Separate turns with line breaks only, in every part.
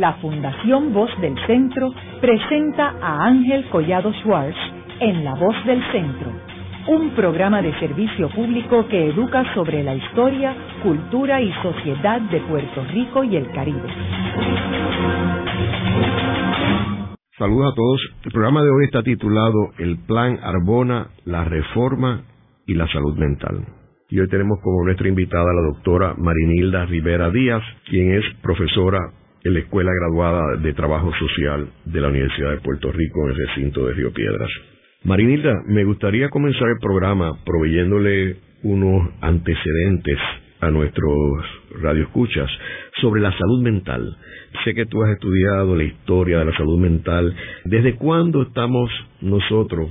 la Fundación Voz del Centro presenta a Ángel Collado Schwartz en La Voz del Centro, un programa de servicio público que educa sobre la historia, cultura y sociedad de Puerto Rico y el Caribe.
Saludos a todos. El programa de hoy está titulado El Plan Arbona, la Reforma y la Salud Mental. Y hoy tenemos como nuestra invitada a la doctora Marinilda Rivera Díaz, quien es profesora en la Escuela Graduada de Trabajo Social de la Universidad de Puerto Rico en el recinto de Río Piedras. Marinilda, me gustaría comenzar el programa proveyéndole unos antecedentes a nuestros radioescuchas sobre la salud mental. Sé que tú has estudiado la historia de la salud mental. ¿Desde cuándo estamos nosotros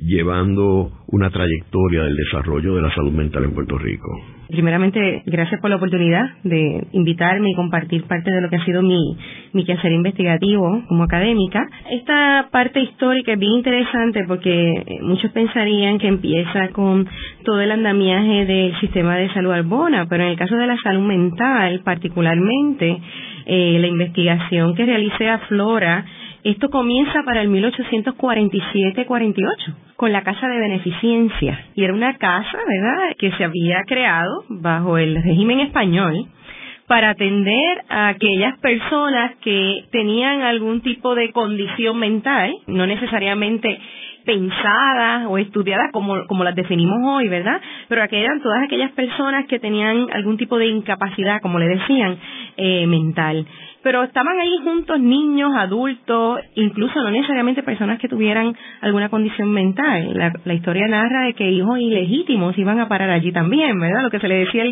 llevando una trayectoria del desarrollo de la salud mental en Puerto Rico?
Primeramente, gracias por la oportunidad de invitarme y compartir parte de lo que ha sido mi, mi quehacer investigativo como académica. Esta parte histórica es bien interesante porque muchos pensarían que empieza con todo el andamiaje del sistema de salud albona, pero en el caso de la salud mental, particularmente, eh, la investigación que realicé a Flora esto comienza para el 1847-48 con la Casa de Beneficencia y era una casa, ¿verdad?, que se había creado bajo el régimen español para atender a aquellas personas que tenían algún tipo de condición mental, no necesariamente pensadas o estudiadas como, como las definimos hoy, ¿verdad? Pero que eran todas aquellas personas que tenían algún tipo de incapacidad, como le decían, eh, mental pero estaban ahí juntos niños, adultos, incluso no necesariamente personas que tuvieran alguna condición mental. La, historia narra de que hijos ilegítimos iban a parar allí también, ¿verdad? Lo que se le decía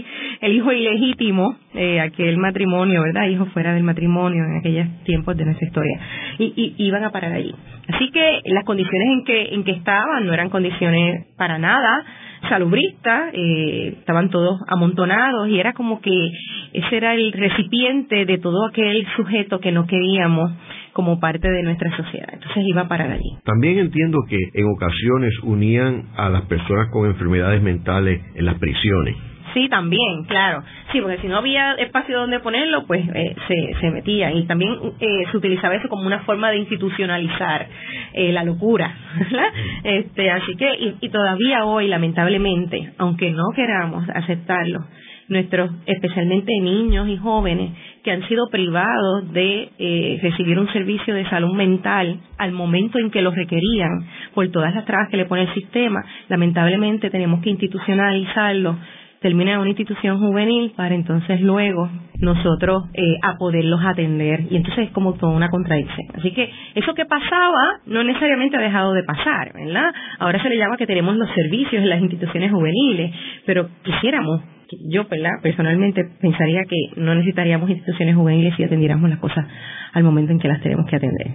el, hijo ilegítimo, eh, aquel matrimonio, ¿verdad? Hijo fuera del matrimonio en aquellos tiempos de nuestra historia. Y, y iban a parar allí. Así que las condiciones en que, en que estaban no eran condiciones para nada salubrista, eh, estaban todos amontonados y era como que ese era el recipiente de todo aquel sujeto que no queríamos como parte de nuestra sociedad. Entonces iba a parar allí.
También entiendo que en ocasiones unían a las personas con enfermedades mentales en las prisiones.
Sí, también, claro. Sí, porque si no había espacio donde ponerlo, pues eh, se, se metía. Y también eh, se utilizaba eso como una forma de institucionalizar eh, la locura. Este, así que, y, todavía hoy, lamentablemente, aunque no queramos aceptarlo, nuestros, especialmente niños y jóvenes, que han sido privados de eh, recibir un servicio de salud mental al momento en que lo requerían, por todas las trabas que le pone el sistema, lamentablemente tenemos que institucionalizarlo termina en una institución juvenil para entonces luego nosotros eh, a poderlos atender y entonces es como toda una contradicción. Así que eso que pasaba no necesariamente ha dejado de pasar, ¿verdad? Ahora se le llama que tenemos los servicios en las instituciones juveniles, pero quisiéramos yo personalmente pensaría que no necesitaríamos instituciones juveniles si atendiéramos las cosas al momento en que las tenemos que atender.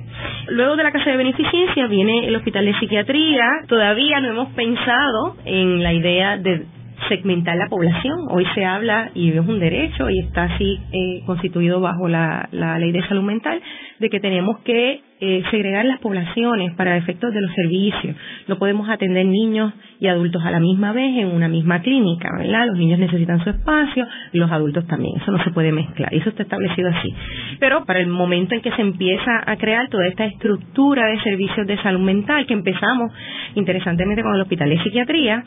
Luego de la casa de beneficencia viene el hospital de psiquiatría. Todavía no hemos pensado en la idea de segmentar la población. Hoy se habla, y es un derecho, y está así eh, constituido bajo la, ley de salud mental, de que tenemos que eh, segregar las poblaciones para efectos de los servicios. No podemos atender niños y adultos a la misma vez en una misma clínica, ¿verdad? Los niños necesitan su espacio los adultos también. Eso no se puede mezclar. Eso está establecido así. Pero para el momento en que se empieza a crear toda esta estructura de servicios de salud mental, que empezamos interesantemente con el Hospital de Psiquiatría,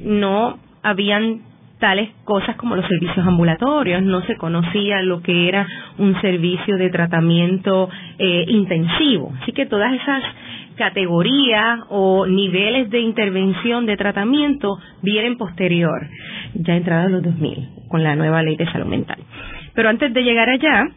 no habían tales cosas como los servicios ambulatorios, no se conocía lo que era un servicio de tratamiento eh, intensivo. Así que todas esas categorías o niveles de intervención de tratamiento vienen posterior, ya entrada los 2000, con la nueva ley de salud mental. Pero antes de llegar allá,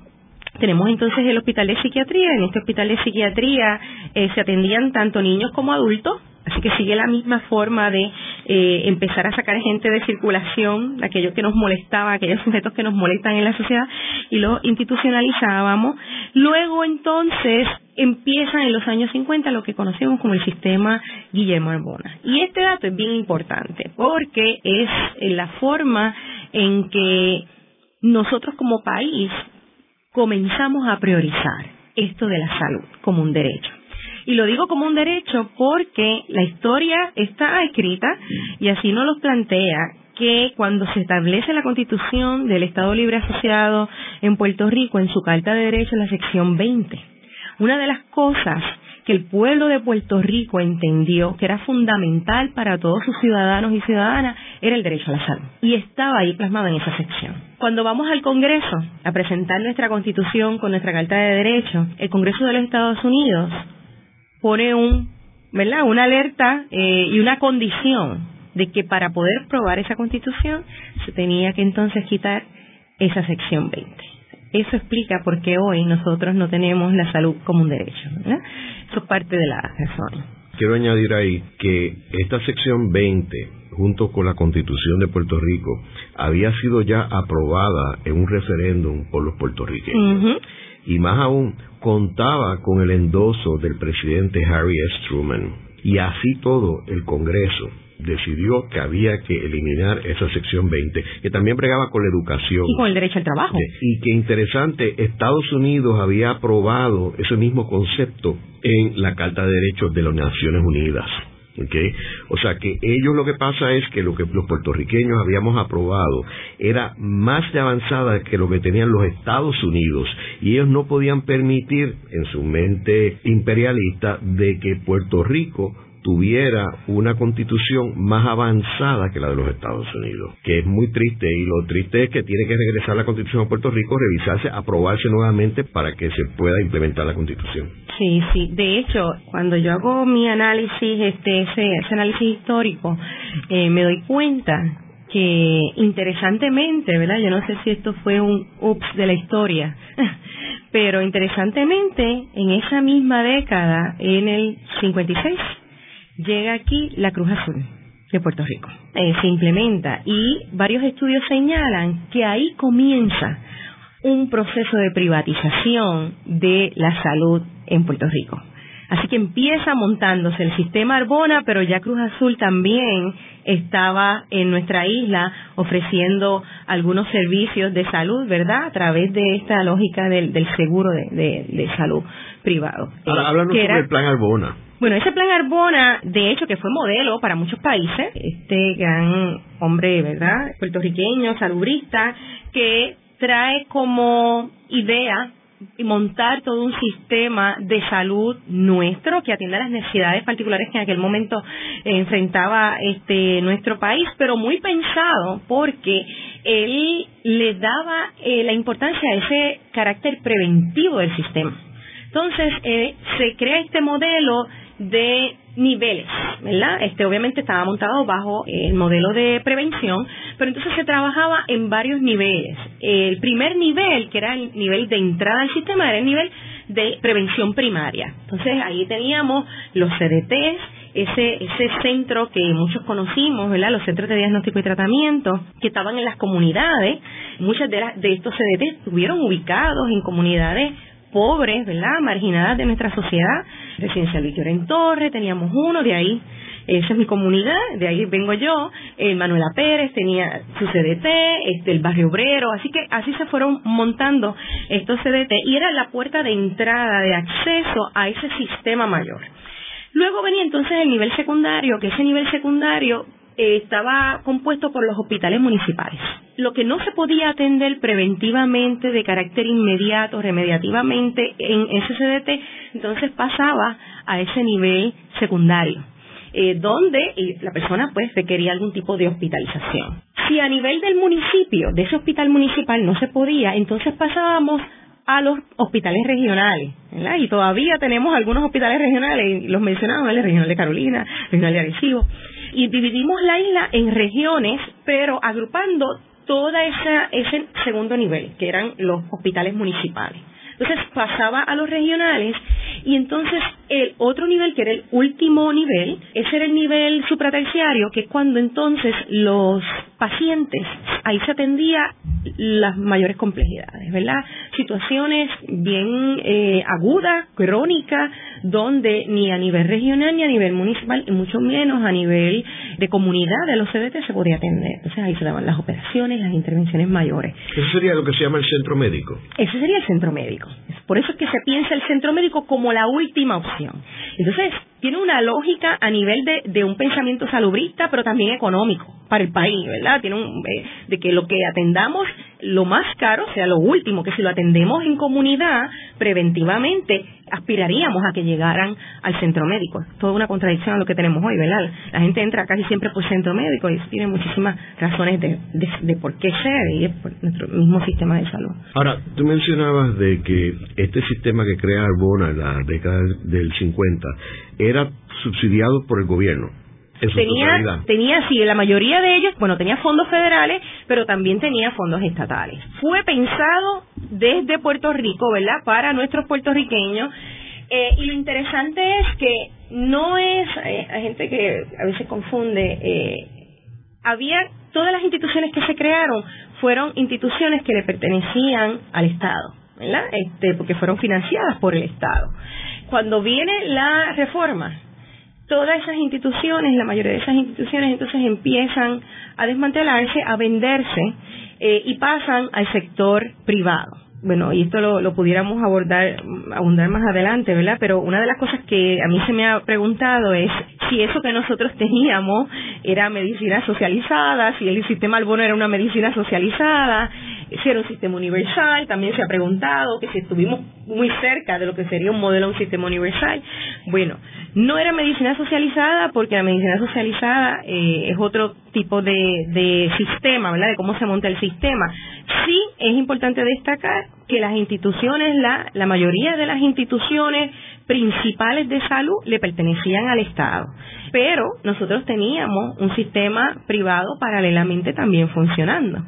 tenemos entonces el hospital de psiquiatría. En este hospital de psiquiatría eh, se atendían tanto niños como adultos, así que sigue la misma forma de eh, empezar a sacar gente de circulación, aquellos que nos molestaba, aquellos sujetos que nos molestan en la sociedad, y lo institucionalizábamos. Luego entonces empiezan en los años 50 lo que conocemos como el sistema Guillermo Arbona. Y este dato es bien importante porque es la forma en que nosotros como país comenzamos a priorizar esto de la salud como un derecho. Y lo digo como un derecho porque la historia está escrita y así nos lo plantea que cuando se establece la constitución del Estado Libre Asociado en Puerto Rico en su Carta de Derechos, la sección 20. Una de las cosas que el pueblo de Puerto Rico entendió que era fundamental para todos sus ciudadanos y ciudadanas era el derecho a la salud. Y estaba ahí plasmado en esa sección. Cuando vamos al Congreso a presentar nuestra constitución con nuestra Carta de Derechos, el Congreso de los Estados Unidos pone un, ¿verdad? una alerta eh, y una condición de que para poder probar esa constitución se tenía que entonces quitar esa sección 20. Eso explica por qué hoy nosotros no tenemos la salud como un derecho. Eso es parte de la razón.
Quiero añadir ahí que esta sección 20, junto con la Constitución de Puerto Rico, había sido ya aprobada en un referéndum por los puertorriqueños. Y más aún, contaba con el endoso del presidente Harry S. Truman. Y así todo, el Congreso decidió que había que eliminar esa sección 20, que también bregaba con la educación.
Y con el derecho al trabajo.
Y que interesante, Estados Unidos había aprobado ese mismo concepto en la Carta de Derechos de las Naciones Unidas. O sea que ellos lo que pasa es que lo que los puertorriqueños habíamos aprobado era más de avanzada que lo que tenían los Estados Unidos y ellos no podían permitir en su mente imperialista de que Puerto Rico tuviera una constitución más avanzada que la de los Estados Unidos, que es muy triste y lo triste es que tiene que regresar la constitución a Puerto Rico, revisarse, aprobarse nuevamente para que se pueda implementar la constitución.
Sí, sí, de hecho, cuando yo hago mi análisis, este, ese, análisis histórico, eh, me doy cuenta que interesantemente, ¿verdad? Yo no sé si esto fue un ups de la historia, pero interesantemente, en esa misma década, en el 56, llega aquí la Cruz Azul de Puerto Rico. Eh, se implementa y varios estudios señalan que ahí comienza un proceso de privatización de la salud en Puerto Rico. Así que empieza montándose el sistema Arbona, pero ya Cruz Azul también estaba en nuestra isla ofreciendo algunos servicios de salud, ¿verdad? A través de esta lógica del, seguro de, salud privado.
Ahora, háblanos sobre el plan Arbona.
Bueno, ese plan Arbona, de hecho, que fue modelo para muchos países, este gran hombre, ¿verdad? Puertorriqueño, salubrista, que trae como idea montar todo un sistema de salud nuestro que atienda las necesidades particulares que en aquel momento enfrentaba este nuestro país, pero muy pensado porque él le daba eh, la importancia a ese carácter preventivo del sistema. Entonces, eh, se crea este modelo de niveles, ¿verdad? Este obviamente estaba montado bajo el modelo de prevención, pero entonces se trabajaba en varios niveles. El primer nivel, que era el nivel de entrada al sistema, era el nivel de prevención primaria. Entonces ahí teníamos los CDTs, ese, ese centro que muchos conocimos, ¿verdad? Los centros de diagnóstico y tratamiento, que estaban en las comunidades. Muchas de, de estos CDTs estuvieron ubicados en comunidades pobres, ¿verdad? Marginadas de nuestra sociedad. Residencial Víctor Torre, teníamos uno, de ahí, esa es mi comunidad, de ahí vengo yo, eh, Manuela Pérez tenía su CDT, este, el Barrio Obrero, así que así se fueron montando estos CDT y era la puerta de entrada, de acceso a ese sistema mayor. Luego venía entonces el nivel secundario, que ese nivel secundario eh, estaba compuesto por los hospitales municipales. Lo que no se podía atender preventivamente, de carácter inmediato, remediativamente en SCDT, entonces pasaba a ese nivel secundario. Eh, donde la persona pues requería algún tipo de hospitalización. Si a nivel del municipio, de ese hospital municipal no se podía, entonces pasábamos a los hospitales regionales. Y todavía tenemos algunos hospitales regionales, los mencionamos, el regional de Carolina, regional de Arecibo, y dividimos la isla en regiones, pero agrupando esa ese segundo nivel, que eran los hospitales municipales. Entonces pasaba a los regionales y entonces el otro nivel, que era el último nivel, ese era el nivel supraterciario, que es cuando entonces los pacientes, ahí se atendía las mayores complejidades, ¿verdad? Situaciones bien eh, agudas, crónicas, donde ni a nivel regional ni a nivel municipal, y mucho menos a nivel de comunidad de los CDT se podía atender. Entonces ahí se daban las operaciones, las intervenciones mayores.
Eso sería lo que se llama el centro médico.
Ese sería el centro médico. Por eso es que se piensa el centro médico como la última opción. Entonces, tiene una lógica a nivel de, de un pensamiento salubrista, pero también económico para el país, ¿verdad? Tiene un, eh, de que lo que atendamos lo más caro sea lo último, que si lo atendemos en comunidad preventivamente, aspiraríamos a que llegaran al centro médico. Toda una contradicción a lo que tenemos hoy, ¿verdad? La gente entra casi siempre por centro médico y tiene muchísimas razones de, de, por qué ser y es por nuestro mismo sistema de salud.
Ahora, tú mencionabas de que este sistema que crea Arbona en la década del 50 era subsidiado por el gobierno
tenía, tenía, sí, la mayoría de ellos, bueno, tenía fondos federales, pero también tenía fondos estatales. Fue pensado desde Puerto Rico, ¿verdad?, para nuestros puertorriqueños. Eh, y lo interesante es que no es, eh, hay gente que a veces confunde, eh, había, todas las instituciones que se crearon fueron instituciones que le pertenecían al Estado, ¿verdad?, este, porque fueron financiadas por el Estado. Cuando viene la reforma, todas esas instituciones, la mayoría de esas instituciones entonces empiezan a desmantelarse, a venderse eh, y pasan al sector privado. Bueno, y esto lo, lo pudiéramos abordar, abundar más adelante, ¿verdad? Pero una de las cosas que a mí se me ha preguntado es si eso que nosotros teníamos era medicina socializada, si el sistema Albono era una medicina socializada, si era un sistema universal, también se ha preguntado que si estuvimos muy cerca de lo que sería un modelo de un sistema universal. Bueno, no era medicina socializada porque la medicina socializada eh, es otro tipo de, de sistema, ¿verdad? De cómo se monta el sistema. Sí es importante destacar que las instituciones, la, la mayoría de las instituciones principales de salud le pertenecían al Estado. Pero nosotros teníamos un sistema privado paralelamente también funcionando.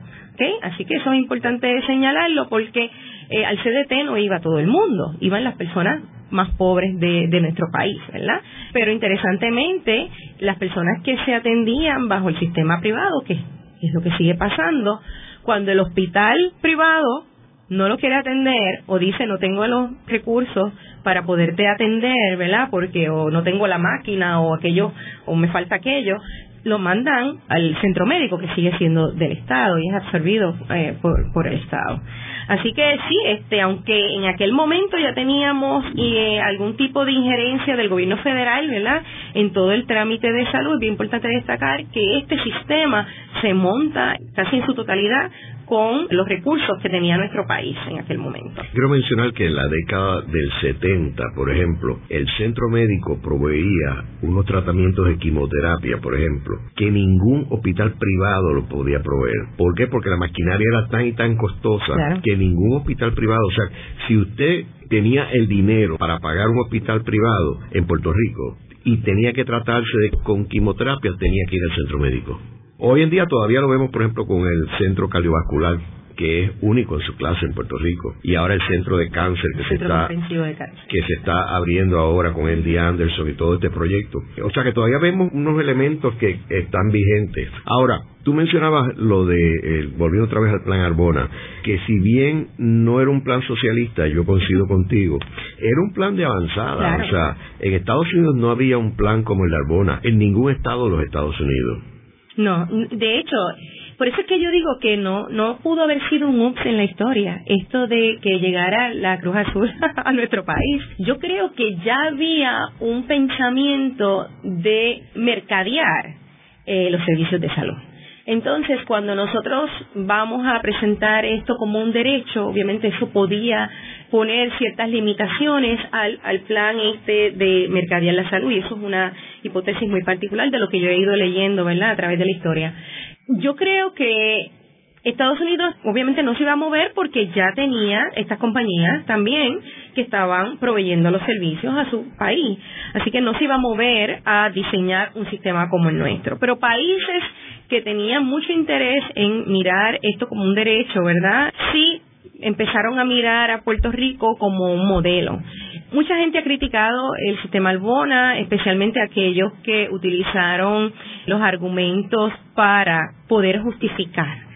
Así que eso es importante señalarlo porque eh, al CDT no iba todo el mundo, iban las personas más pobres de, de nuestro país, ¿verdad? Pero interesantemente, las personas que se atendían bajo el sistema privado, que es lo que sigue pasando, cuando el hospital privado no lo quiere atender o dice no tengo los recursos para poderte atender, ¿verdad? Porque o no tengo la máquina o aquello o me falta aquello, lo mandan al centro médico que sigue siendo del Estado y es absorbido eh, por, el Estado. Así que sí, este, aunque en aquel momento ya teníamos eh, algún tipo de injerencia del gobierno federal, ¿verdad? En todo el trámite de salud, es bien importante destacar que este sistema se monta casi en su totalidad con los recursos que tenía nuestro país en aquel momento.
Quiero mencionar que en la década del 70, por ejemplo, el centro médico proveía unos tratamientos de quimioterapia, por ejemplo, que ningún hospital privado lo podía proveer. ¿Por qué? Porque la maquinaria era tan y tan costosa que ningún hospital privado, o sea, si usted tenía el dinero para pagar un hospital privado en Puerto Rico y tenía que tratarse de, con quimioterapia, tenía que ir al centro médico. Hoy en día todavía lo vemos, por ejemplo, con el centro cardiovascular que es único en su clase en Puerto Rico. Y ahora el centro de cáncer que, se está, que se está abriendo ahora con el de Anderson y todo este proyecto. O sea que todavía vemos unos elementos que están vigentes. Ahora, tú mencionabas lo de, eh, volviendo otra vez al plan Arbona, que si bien no era un plan socialista, yo coincido contigo, era un plan de avanzada. O sea, en Estados Unidos no había un plan como el de Arbona, en ningún estado de los Estados Unidos.
No, de hecho, por eso es que yo digo que no no pudo haber sido un ups en la historia, esto de que llegara la Cruz Azul a nuestro país. Yo creo que ya había un pensamiento de mercadear eh, los servicios de salud. Entonces, cuando nosotros vamos a presentar esto como un derecho, obviamente eso podía poner ciertas limitaciones al, al plan este de mercadear la salud y eso es una hipótesis muy particular de lo que yo he ido leyendo, ¿verdad?, a través de la historia yo creo que Estados Unidos obviamente no se iba a mover porque ya tenía estas compañías también que estaban proveyendo los servicios a su país. Así que no se iba a mover a diseñar un sistema como el nuestro. Pero países que tenían mucho interés en mirar esto como un derecho, ¿verdad? Sí empezaron a mirar a Puerto Rico como un modelo. Mucha gente ha criticado el sistema Albona, especialmente aquellos que utilizaron los argumentos para poder justificar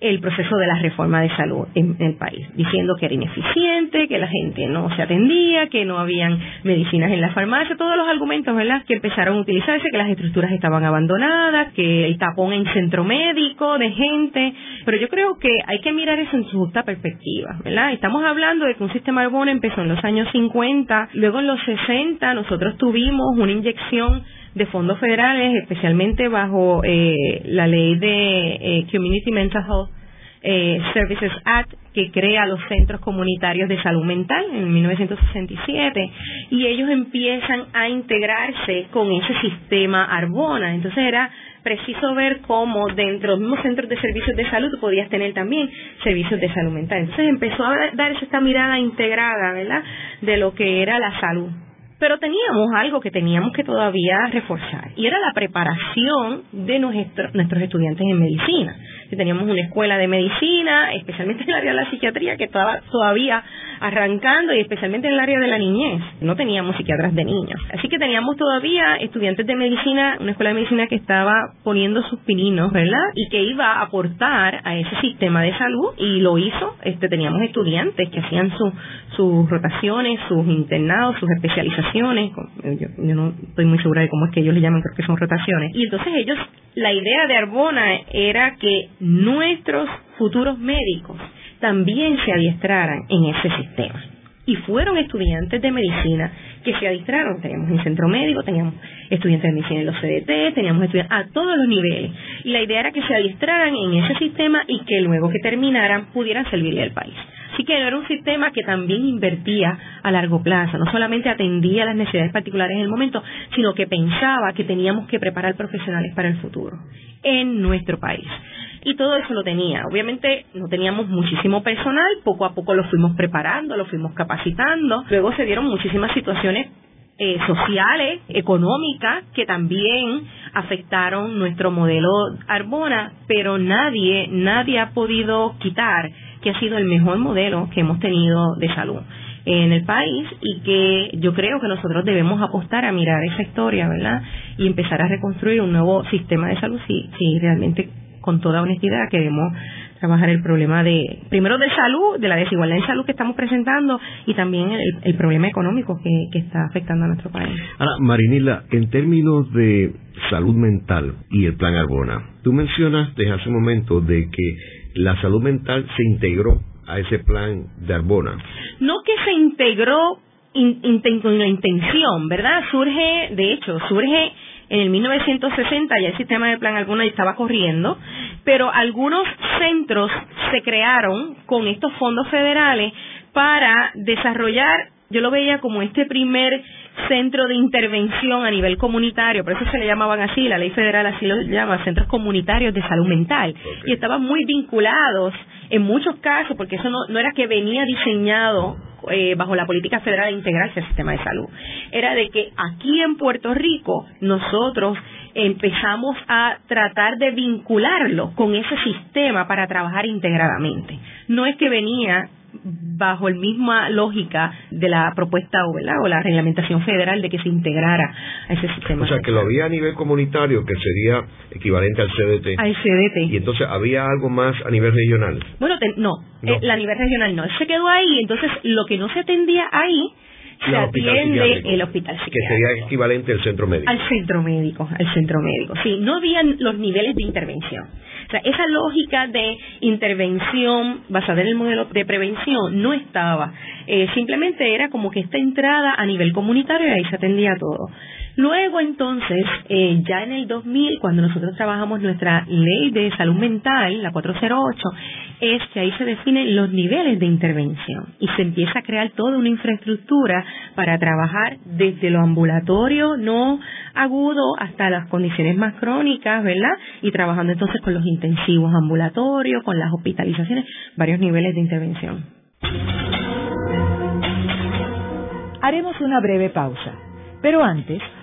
el proceso de la reforma de salud en, el país, diciendo que era ineficiente, que la gente no se atendía, que no habían medicinas en la farmacia, todos los argumentos, ¿verdad?, que empezaron a utilizarse, que las estructuras estaban abandonadas, que el tapón en centro médico de gente, pero yo creo que hay que mirar eso en su justa perspectiva, ¿verdad? Estamos hablando de que un sistema Arbona empezó en los años 50, luego en los 60 nosotros tuvimos una inyección de fondos federales, especialmente bajo eh, la ley de eh, Community Mental Health eh, Services Act, que crea los centros comunitarios de salud mental en 1967, y ellos empiezan a integrarse con ese sistema Arbona. Entonces era preciso ver cómo dentro de los mismos centros de servicios de salud podías tener también servicios de salud mental. Entonces empezó a darse esta mirada integrada, ¿verdad?, de lo que era la salud pero teníamos algo que teníamos que todavía reforzar y era la preparación de nuestros estudiantes en medicina. Teníamos una escuela de medicina, especialmente en el área de la psiquiatría, que estaba todavía arrancando y especialmente en el área de la niñez. No teníamos psiquiatras de niños. Así que teníamos todavía estudiantes de medicina, una escuela de medicina que estaba poniendo sus pininos, ¿verdad? Y que iba a aportar a ese sistema de salud y lo hizo. Este, teníamos estudiantes que hacían sus rotaciones, sus internados, sus especializaciones. Yo, yo no estoy muy segura de cómo es que ellos le llaman, creo que son rotaciones. Y entonces ellos, la idea de Arbona era que nuestros futuros médicos también se adiestraran en ese sistema. Y fueron estudiantes de medicina que se adiestraron. Teníamos un centro médico, teníamos estudiantes de medicina en los CDT, teníamos estudiantes a todos los niveles. Y la idea era que se adiestraran en ese sistema y que luego que terminaran pudieran servirle al país. Así que era un sistema que también invertía a largo plazo, no solamente atendía las necesidades particulares en el momento, sino que pensaba que teníamos que preparar profesionales para el futuro en nuestro país y todo eso lo tenía. Obviamente no teníamos muchísimo personal, poco a poco lo fuimos preparando, lo fuimos capacitando. Luego se dieron muchísimas situaciones eh, sociales, económicas, que también afectaron nuestro modelo Arbona, pero nadie, nadie ha podido quitar que ha sido el mejor modelo que hemos tenido de salud en el país y que yo creo que nosotros debemos apostar a mirar esa historia, ¿verdad? Y empezar a reconstruir un nuevo sistema de salud si, si realmente con toda honestidad queremos trabajar el problema de, primero de salud, de la desigualdad en salud que estamos presentando y también el, problema económico que, que, está afectando a nuestro país.
Ahora, Marinila, en términos de salud mental y el plan Arbona, tú mencionaste hace un momento de que la salud mental se integró a ese plan de Arbona.
No que se integró con la intención, ¿verdad? Surge, de hecho, surge en el 1960 ya el sistema de plan alguna estaba corriendo, pero algunos centros se crearon con estos fondos federales para desarrollar, yo lo veía como este primer centro de intervención a nivel comunitario, por eso se le llamaban así, la ley federal así lo llama, centros comunitarios de salud mental, y estaban muy vinculados en muchos casos, porque eso no, no era que venía diseñado eh, bajo la política federal de integrarse al sistema de salud. Era de que aquí en Puerto Rico nosotros empezamos a tratar de vincularlo con ese sistema para trabajar integradamente. No es que venía bajo la misma lógica de la propuesta o, la reglamentación federal de que se integrara a ese sistema.
O sea, que lo había a nivel comunitario que sería equivalente al CDT.
Al CDT.
Y entonces había algo más a nivel regional.
Bueno, no, eh, a nivel regional no. Se quedó ahí, entonces lo que no se atendía ahí se atiende el hospital psiquiátrico.
Que sería equivalente al centro médico.
Al centro médico, al centro médico. Sí, no habían los niveles de intervención. O sea, esa lógica de intervención basada en el modelo de prevención no estaba. Eh, simplemente era como que esta entrada a nivel comunitario y ahí se atendía todo. Luego entonces, eh, ya en el 2000, cuando nosotros trabajamos nuestra ley de salud mental, la 408, es que ahí se definen los niveles de intervención y se empieza a crear toda una infraestructura para trabajar desde lo ambulatorio no agudo hasta las condiciones más crónicas, ¿verdad? Y trabajando entonces con los intensivos ambulatorios, con las hospitalizaciones, varios niveles de intervención.
Haremos una breve pausa, pero antes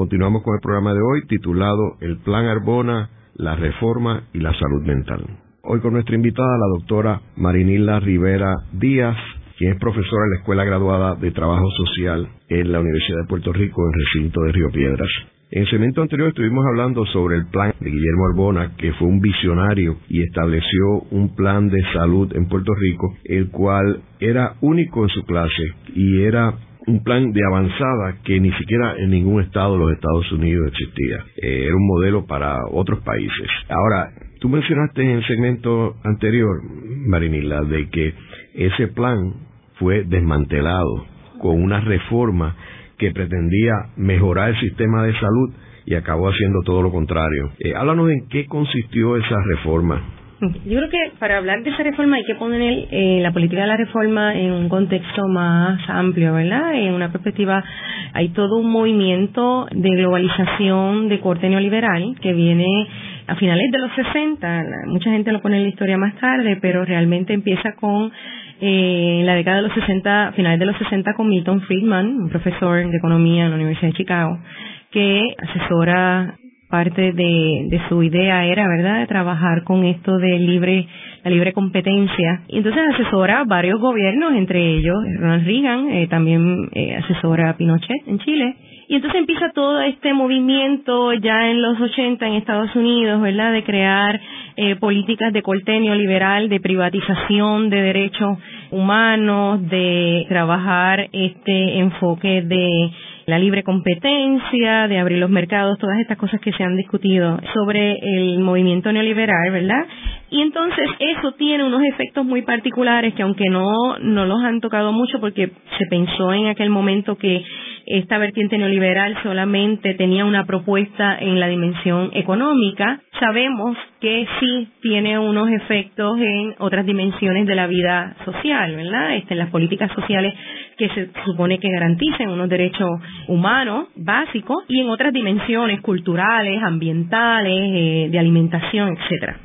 Continuamos con el programa de hoy titulado El Plan Arbona, la Reforma y la Salud Mental. Hoy con nuestra invitada, la doctora Marinila Rivera Díaz, quien es profesora en la Escuela Graduada de Trabajo Social en la Universidad de Puerto Rico, en recinto de Río Piedras. En el segmento anterior estuvimos hablando sobre el plan de Guillermo Arbona, que fue un visionario y estableció un plan de salud en Puerto Rico, el cual era único en su clase y era un plan de avanzada que ni siquiera en ningún estado de los Estados Unidos existía. Eh, era un modelo para otros países. Ahora, tú mencionaste en el segmento anterior, Marinila, de que ese plan fue desmantelado con una reforma que pretendía mejorar el sistema de salud y acabó haciendo todo lo contrario. Eh, háblanos en qué consistió esa reforma.
Yo creo que para hablar de esa reforma hay que poner eh, la política de la reforma en un contexto más amplio, ¿verdad? En una perspectiva, hay todo un movimiento de globalización de corte neoliberal que viene a finales de los 60, mucha gente lo pone en la historia más tarde, pero realmente empieza con eh, la década de los 60, finales de los 60 con Milton Friedman, un profesor de economía en la Universidad de Chicago, que asesora parte de, de su idea era, ¿verdad?, de trabajar con esto de libre, la libre competencia. Y entonces asesora varios gobiernos, entre ellos Ronald Reagan, eh, también eh, asesora a Pinochet en Chile. Y entonces empieza todo este movimiento ya en los 80 en Estados Unidos, ¿verdad?, de crear eh, políticas de cortenio liberal, de privatización de derechos humanos, de trabajar este enfoque de la libre competencia, de abrir los mercados, todas estas cosas que se han discutido sobre el movimiento neoliberal, ¿verdad? Y entonces eso tiene unos efectos muy particulares que aunque no, no los han tocado mucho porque se pensó en aquel momento que esta vertiente neoliberal solamente tenía una propuesta en la dimensión económica, sabemos que sí tiene unos efectos en otras dimensiones de la vida social, ¿verdad? Este, en las políticas sociales que se supone que garanticen unos derechos humanos básicos y en otras dimensiones culturales, ambientales, eh, de alimentación, etcétera.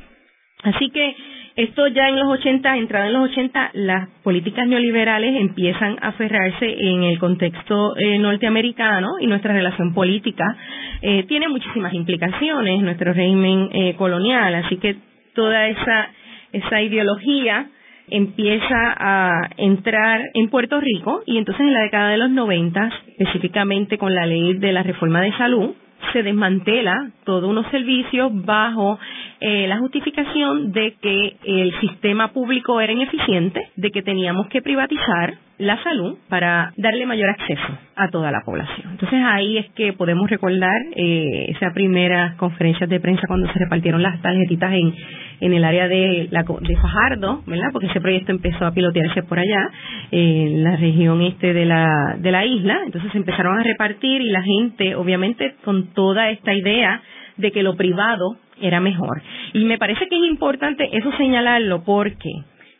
Así que esto ya en los 80, entrado en los 80, las políticas neoliberales empiezan a aferrarse en el contexto eh, norteamericano y nuestra relación política eh, tiene muchísimas implicaciones, nuestro régimen eh, colonial, así que toda esa, esa ideología empieza a entrar en Puerto Rico y entonces en la década de los 90, específicamente con la ley de la reforma de salud, se desmantela todos unos servicios bajo eh, la justificación de que el sistema público era ineficiente, de que teníamos que privatizar la salud para darle mayor acceso a toda la población. Entonces ahí es que podemos recordar eh, esa primera conferencia de prensa cuando se repartieron las tarjetitas en, en el área de, la, de Fajardo, ¿verdad? Porque ese proyecto empezó a pilotearse por allá, en la región este de la, de la isla. Entonces se empezaron a repartir y la gente, obviamente, con toda esta idea de que lo privado era mejor. Y me parece que es importante eso señalarlo porque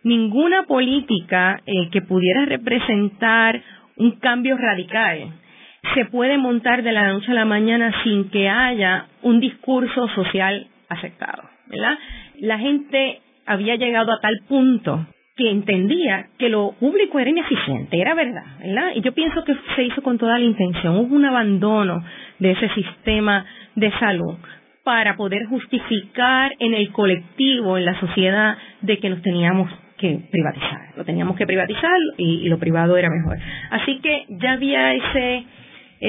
ninguna política eh, que pudiera representar un cambio radical se puede montar de la noche a la mañana sin que haya un discurso social aceptado, ¿verdad? La gente había llegado a tal punto que entendía que lo público era ineficiente, era verdad, ¿verdad? Y yo pienso que se hizo con toda la intención, hubo un abandono de ese sistema de salud para poder justificar en el colectivo, en la sociedad, de que nos teníamos que privatizar. Lo teníamos que privatizar y, lo privado era mejor. Así que ya había ese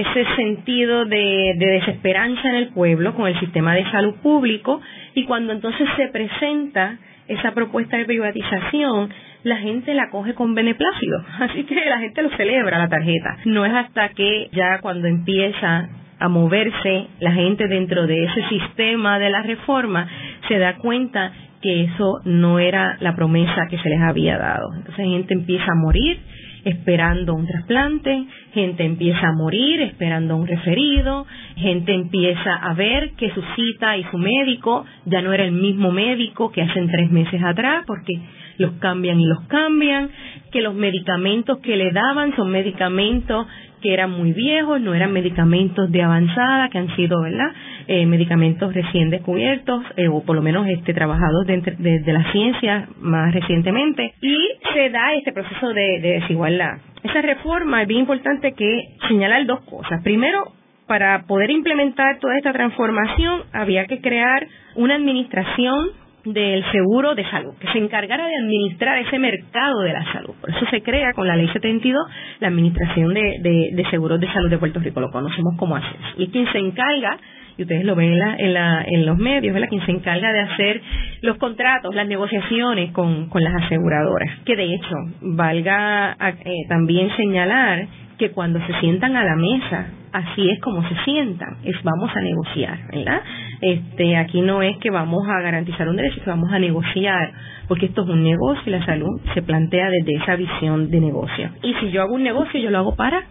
ese sentido de, de, desesperanza en el pueblo con el sistema de salud público y cuando entonces se presenta esa propuesta de privatización, la gente la coge con beneplácito. Así que la gente lo celebra la tarjeta. No es hasta que ya cuando empieza a moverse la gente dentro de ese sistema de la reforma se da cuenta que eso no era la promesa que se les había dado. Entonces gente empieza a morir esperando un trasplante, gente empieza a morir esperando un referido, gente empieza a ver que su cita y su médico ya no era el mismo médico que hace tres meses atrás, porque los cambian y los cambian, que los medicamentos que le daban son medicamentos que eran muy viejos, no eran medicamentos de avanzada, que han sido, ¿verdad? Eh, medicamentos recién descubiertos, eh, o por lo menos este, trabajados desde de, la ciencia más recientemente, y se da este proceso de, de desigualdad. Esa reforma es bien importante que señalar dos cosas. Primero, para poder implementar toda esta transformación había que crear una administración del seguro de salud, que se encargara de administrar ese mercado de la salud. Por eso se crea con la ley 72 la Administración de, Seguros de Salud de Puerto Rico, lo conocemos como ACES. Y es quien se encarga, y ustedes lo ven en, los medios, ¿verdad? quien se encarga de hacer los contratos, las negociaciones con, las aseguradoras. Que de hecho, valga eh, también señalar que cuando se sientan a la mesa, así es como se sientan, es vamos a negociar, ¿verdad? Este, aquí no es que vamos a garantizar un derecho, que vamos a negociar, porque esto es un negocio y la salud se plantea desde esa visión de negocio. Y si yo hago un negocio, yo lo hago para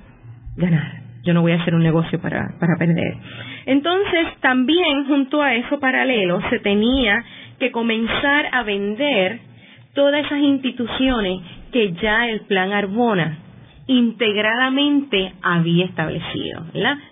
ganar. Yo no voy a hacer un negocio para, para perder. Entonces, también junto a eso paralelo, se tenía que comenzar a vender todas esas instituciones que ya el plan Arbona integradamente había establecido.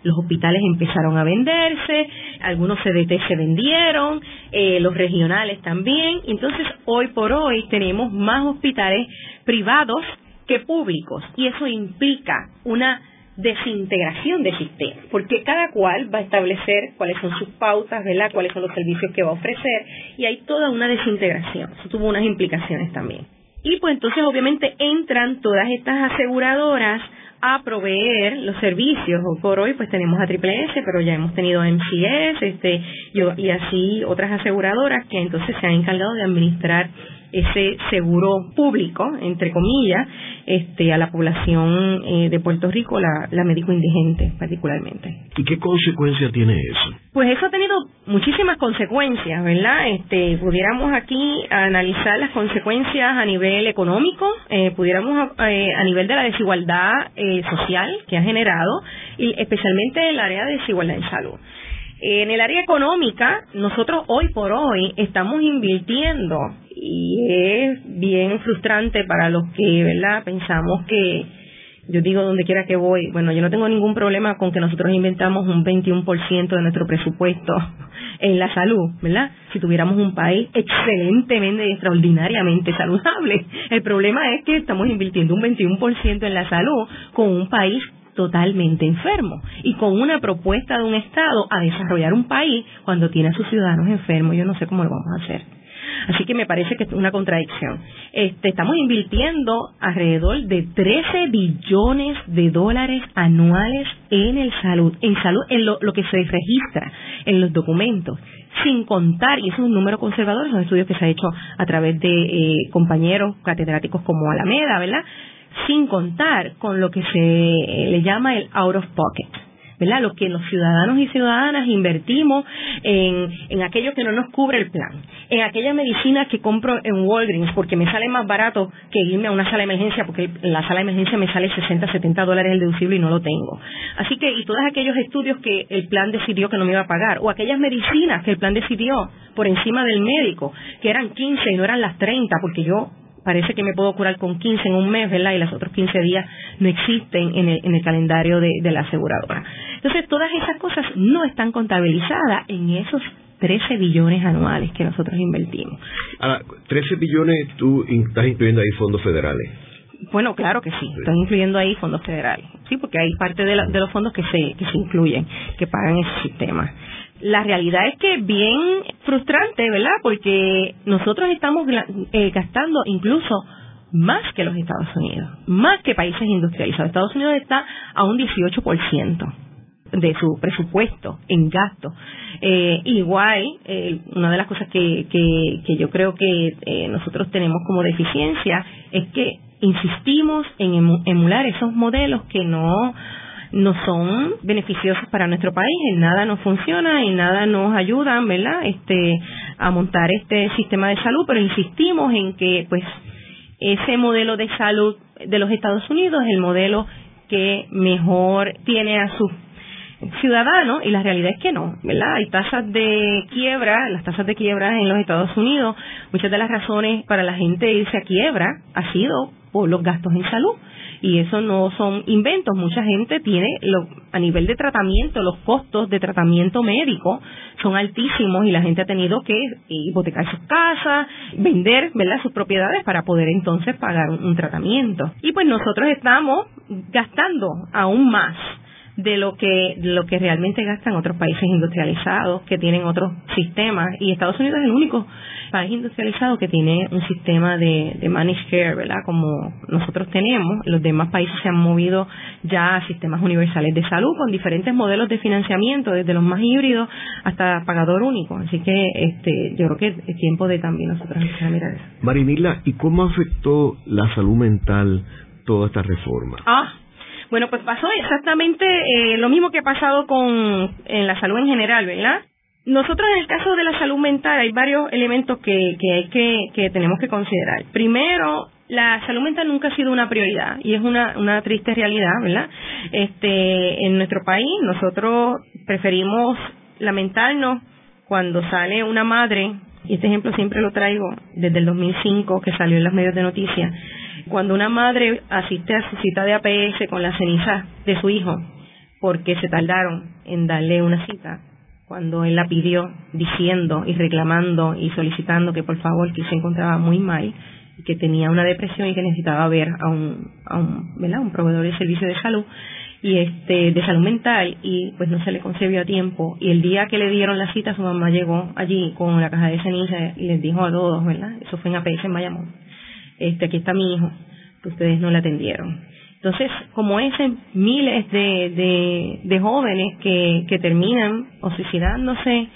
Los hospitales empezaron a venderse, algunos CDT se vendieron, eh, los regionales también. Entonces, hoy por hoy tenemos más hospitales privados que públicos y eso implica una desintegración de sistema, porque cada cual va a establecer cuáles son sus pautas, ¿verdad? cuáles son los servicios que va a ofrecer y hay toda una desintegración. Eso tuvo unas implicaciones también. Y pues entonces obviamente entran todas estas aseguradoras a proveer los servicios. Por hoy pues tenemos a Triple S, pero ya hemos tenido a MCS este, y así otras aseguradoras que entonces se han encargado de administrar ese seguro público, entre comillas, este, a la población eh, de Puerto Rico, la, la médico indigente particularmente.
¿Y qué consecuencia tiene eso?
Pues eso ha tenido muchísimas consecuencias, ¿verdad? Este, pudiéramos aquí analizar las consecuencias a nivel económico, eh, pudiéramos eh, a nivel de la desigualdad social que ha generado, y especialmente en el área de desigualdad en salud. En el área económica, nosotros hoy por hoy estamos invirtiendo y es bien frustrante para los que, ¿verdad? Pensamos que yo digo donde quiera que voy, bueno, yo no tengo ningún problema con que nosotros inventamos un 21% de nuestro presupuesto en la salud, ¿verdad? Si tuviéramos un país excelentemente y extraordinariamente saludable. El problema es que estamos invirtiendo un 21% en la salud con un país totalmente enfermo y con una propuesta de un Estado a desarrollar un país cuando tiene a sus ciudadanos enfermos. Yo no sé cómo lo vamos a hacer. Así que me parece que es una contradicción. Este, estamos invirtiendo alrededor de 13 billones de dólares anuales en el salud, en salud, en lo, que se registra en los documentos, sin contar, y eso es un número conservador, son estudios que se han hecho a través de eh, compañeros catedráticos como Alameda, ¿verdad? sin contar con lo que se eh, le llama el out of pocket. ¿Verdad? Que los ciudadanos y ciudadanas invertimos en, en aquello que no nos cubre el plan, en aquella medicina que compro en Walgreens porque me sale más barato que irme a una sala de emergencia porque en la sala de emergencia me sale 60, 70 dólares el deducible y no lo tengo. Así que, y todos aquellos estudios que el plan decidió que no me iba a pagar, o aquellas medicinas que el plan decidió por encima del médico, que eran 15 y no eran las 30 porque yo parece que me puedo curar con 15 en un mes, ¿verdad? Y los otros 15 días no existen en el, en el calendario de, de la aseguradora. Entonces, todas esas cosas no están contabilizadas en esos 13 billones anuales que nosotros invertimos.
Ahora, 13 billones, tú estás incluyendo ahí fondos federales.
Bueno, claro que sí, están incluyendo ahí fondos federales, sí, porque hay parte de, de los fondos que se, que se incluyen, que pagan ese sistema la realidad es que bien frustrante, ¿verdad? Porque nosotros estamos eh, gastando incluso más que los Estados Unidos, más que países industrializados. Estados Unidos está a un 18% de su presupuesto en gasto. Eh, igual, eh, una de las cosas que, que, yo creo que eh, nosotros tenemos como deficiencia es que insistimos en emular esos modelos que no no son beneficiosos para nuestro país, en nada nos funciona y nada nos ayudan, ¿verdad? Este, a montar este sistema de salud, pero insistimos en que, pues, ese modelo de salud de los Estados Unidos es el modelo que mejor tiene a sus ciudadano y la realidad es que no, ¿verdad? Hay tasas de quiebra, las tasas de quiebra en los Estados Unidos, muchas de las razones para la gente irse a quiebra ha sido por los gastos en salud y eso no son inventos. Mucha gente tiene, lo, a nivel de tratamiento, los costos de tratamiento médico son altísimos y la gente ha tenido que hipotecar sus casas, vender ¿verdad? sus propiedades para poder entonces pagar un tratamiento. Y pues nosotros estamos gastando aún más de lo que lo que realmente gastan otros países industrializados que tienen otros sistemas y Estados Unidos es el único país industrializado que tiene un sistema de, de managed care, ¿verdad? Como nosotros tenemos, los demás países se han movido ya a sistemas universales de salud con diferentes modelos de financiamiento, desde los más híbridos hasta pagador único. Así que este, yo creo que es tiempo de también nosotros empezar a mirar eso.
Marinila, ¿y cómo afectó la salud mental toda esta reforma?
Ah, bueno, pues pasó exactamente eh, lo mismo que ha pasado con en la salud en general, ¿verdad? Nosotros en el caso de la salud mental hay varios elementos que, que que, que tenemos que considerar. Primero, la salud mental nunca ha sido una prioridad y es una, una triste realidad, ¿verdad? Este, en nuestro país nosotros preferimos lamentarnos cuando sale una madre, y este ejemplo siempre lo traigo desde el 2005 que salió en los medios de noticias, cuando una madre asiste a su cita de APS con la ceniza de su hijo, porque se tardaron en darle una cita, cuando él la pidió diciendo y reclamando y solicitando que por favor que se encontraba muy mal, que tenía una depresión y que necesitaba ver a un, a un proveedor de servicio de salud y este de salud mental y pues no se le concedió a tiempo. Y el día que le dieron la cita su mamá llegó allí con la caja de ceniza y les dijo a todos, ¿verdad? Eso fue en APS en Bayamón este, aquí está mi hijo, que ustedes no le atendieron. Entonces, como ese, miles de, de, jóvenes que, que terminan o suicidándose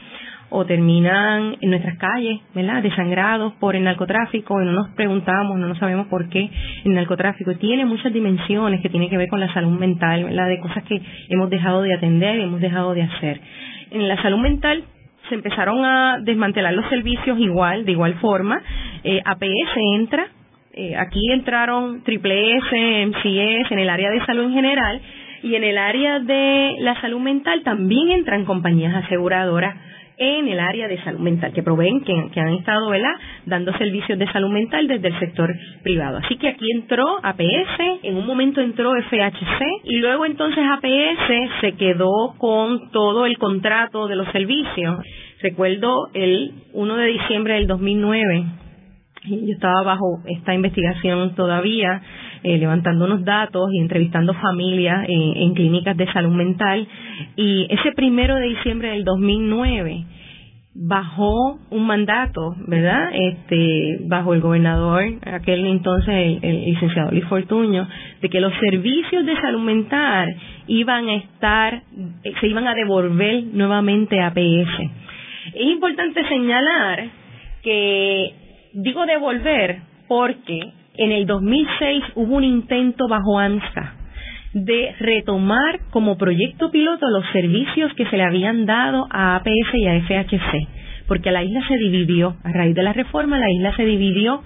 o terminan en nuestras calles, ¿verdad? Desangrados por el narcotráfico y no nos preguntamos, no nos sabemos por qué el narcotráfico tiene muchas dimensiones que tienen que ver con la salud mental, ¿verdad? De cosas que hemos dejado de atender y hemos dejado de hacer. En la salud mental se empezaron a desmantelar los servicios igual, de igual forma. Eh, APS entra eh, aquí entraron Triple S, MCS, en el área de salud en general, y en el área de la salud mental también entran compañías aseguradoras en el área de salud mental, que proveen, que, han estado ¿verdad? dando servicios de salud mental desde el sector privado. Así que aquí entró APS, en un momento entró FHC y luego entonces APS se quedó con todo el contrato de los servicios. Recuerdo el 1 de diciembre del 2009 yo estaba bajo esta investigación todavía, eh, levantando unos datos y entrevistando familias en, clínicas de salud mental. Y ese primero de diciembre del 2009 bajó un mandato, ¿verdad? Este, bajo el gobernador, aquel entonces el, licenciado Luis Fortuño, de que los servicios de salud mental iban a estar, se iban a devolver nuevamente a PS. Es importante señalar que Digo devolver porque en el 2006 hubo un intento bajo ANSA de retomar como proyecto piloto los servicios que se le habían dado a APS y a FHC, porque la isla se dividió, a raíz de la reforma la isla se dividió,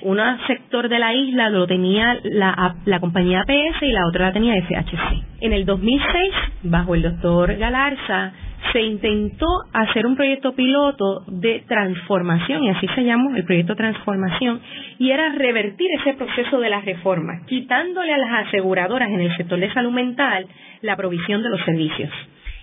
un sector de la isla lo tenía la, la compañía APS y la otra la tenía FHC. En el 2006, bajo el doctor Galarza, se intentó hacer un proyecto piloto de transformación, y así se llamó el proyecto transformación, y era revertir ese proceso de las reformas, quitándole a las aseguradoras en el sector de salud mental la provisión de los servicios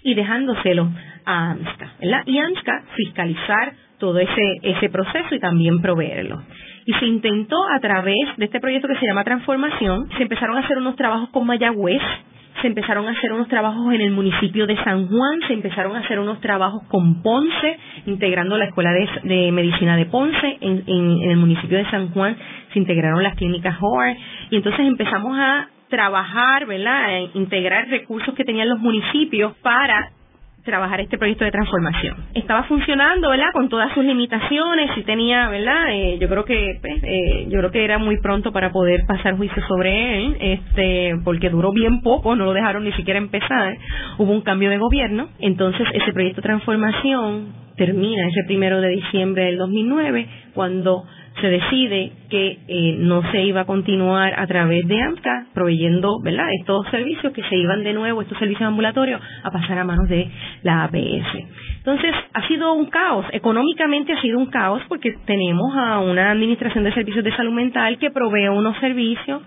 y dejándoselo a AMSCA, Y AMSCA fiscalizar todo ese, ese proceso y también proveerlo. Y se intentó a través de este proyecto que se llama Transformación, se empezaron a hacer unos trabajos con Mayagüez, se empezaron a hacer unos trabajos en el municipio de San Juan, se empezaron a hacer unos trabajos con Ponce, integrando la Escuela de, Medicina de Ponce, en, el municipio de San Juan se integraron las clínicas HOAR, y entonces empezamos a trabajar, ¿verdad?, integrar recursos que tenían los municipios para trabajar este proyecto de transformación. Estaba funcionando, ¿verdad? Con todas sus limitaciones y tenía, ¿verdad? Eh, yo creo que pues, eh, yo creo que era muy pronto para poder pasar juicio sobre él, este, porque duró bien poco, no lo dejaron ni siquiera empezar. Hubo un cambio de gobierno, entonces ese proyecto de transformación termina ese primero de diciembre del 2009 cuando se decide que eh, no se iba a continuar a través de AMCA proveyendo ¿verdad? estos servicios que se iban de nuevo, estos servicios ambulatorios, a pasar a manos de la APS. Entonces, ha sido un caos. Económicamente ha sido un caos porque tenemos a una administración de servicios de salud mental que provee unos servicios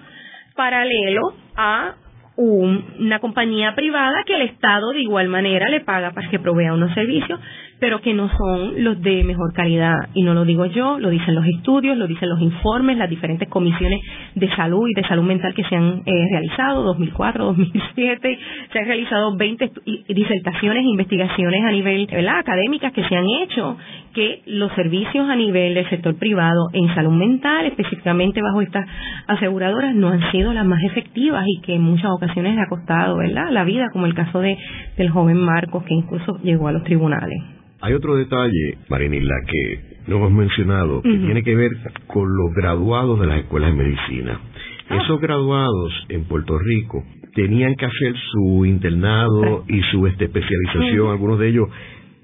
paralelos a una compañía privada que el Estado de igual manera le paga para que provea unos servicios pero que no son los de mejor calidad. Y no lo digo yo, lo dicen los estudios, lo dicen los informes, las diferentes comisiones de salud y de salud mental que se han eh, realizado, 2004, 2007, se han realizado 20 disertaciones, investigaciones a nivel ¿verdad? académicas que se han hecho, que los servicios a nivel del sector privado en salud mental, específicamente bajo estas aseguradoras, no han sido las más efectivas y que en muchas ocasiones le ha costado ¿verdad? la vida, como el caso de, del joven Marcos, que incluso llegó a los tribunales.
Hay otro detalle, Marinilla, que no hemos mencionado, que tiene que ver con los graduados de las escuelas de medicina. Ah. Esos graduados en Puerto Rico tenían que hacer su internado y su este, especialización, algunos de ellos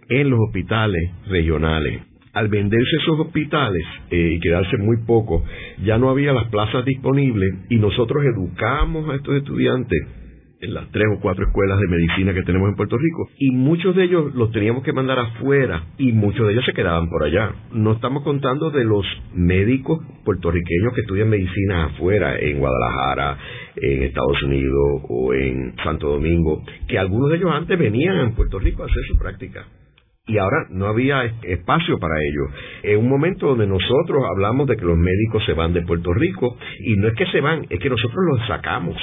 en los hospitales regionales. Al venderse esos hospitales eh, y quedarse muy poco, ya no había las plazas disponibles y nosotros educamos a estos estudiantes en las tres o cuatro escuelas de medicina que tenemos en Puerto Rico y muchos de ellos los teníamos que mandar afuera y muchos de ellos se quedaban por allá. No estamos contando de los médicos puertorriqueños que estudian medicina afuera, en Guadalajara, en Estados Unidos o en Santo Domingo, que algunos de ellos antes venían en Puerto Rico a hacer su práctica y ahora no había espacio para ellos. En un momento donde nosotros hablamos de que los médicos se van de Puerto Rico, y no es que se van, es que nosotros los sacamos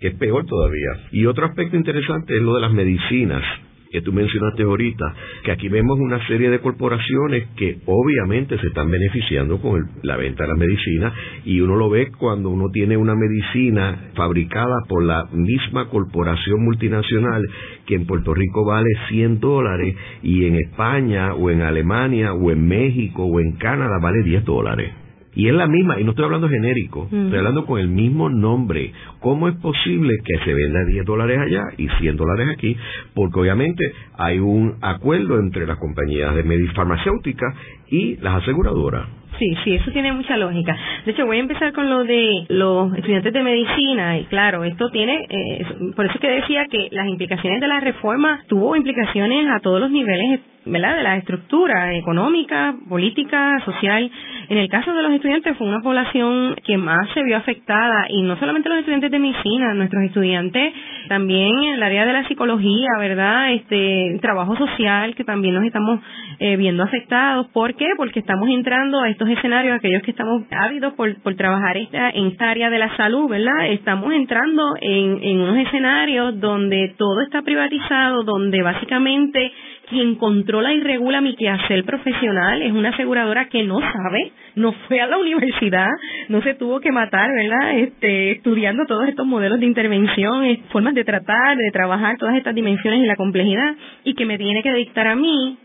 que es peor todavía. Y otro aspecto interesante es lo de las medicinas que tú mencionaste ahorita, que aquí vemos una serie de corporaciones que obviamente se están beneficiando con la venta de la medicina y uno lo ve cuando uno tiene una medicina fabricada por la misma corporación multinacional que en Puerto Rico vale 100 dólares y en España o en Alemania o en México o en Canadá vale 10 dólares. Y es la misma, y no estoy hablando genérico, estoy hablando con el mismo nombre. ¿Cómo es posible que se venda 10 dólares allá y 100 dólares aquí? Porque obviamente hay un acuerdo entre las compañías de farmacéuticas y las aseguradoras.
Sí, sí, eso tiene mucha lógica. De hecho, voy a empezar con lo de los estudiantes de medicina y claro, esto tiene, eh, por eso que decía que las implicaciones de la reforma tuvo implicaciones a todos los niveles ¿verdad? de la estructura económica, política, social. En el caso de los estudiantes fue una población que más se vio afectada y no solamente los estudiantes de medicina, nuestros estudiantes también en el área de la psicología, ¿verdad? Este trabajo social que también nos estamos eh, viendo afectados. ¿Por qué? Porque estamos entrando a estos escenarios, aquellos que estamos ávidos por, trabajar esta, en esta área de la salud, ¿verdad? Estamos entrando en, en unos escenarios donde todo está privatizado, donde básicamente quien controla y regula mi quehacer profesional es una aseguradora que no sabe, no fue a la universidad, no se tuvo que matar, ¿verdad? Este, estudiando todos estos modelos de intervención, eh, formas de tratar, de trabajar todas estas dimensiones y la complejidad, y que me tiene que dictar a mí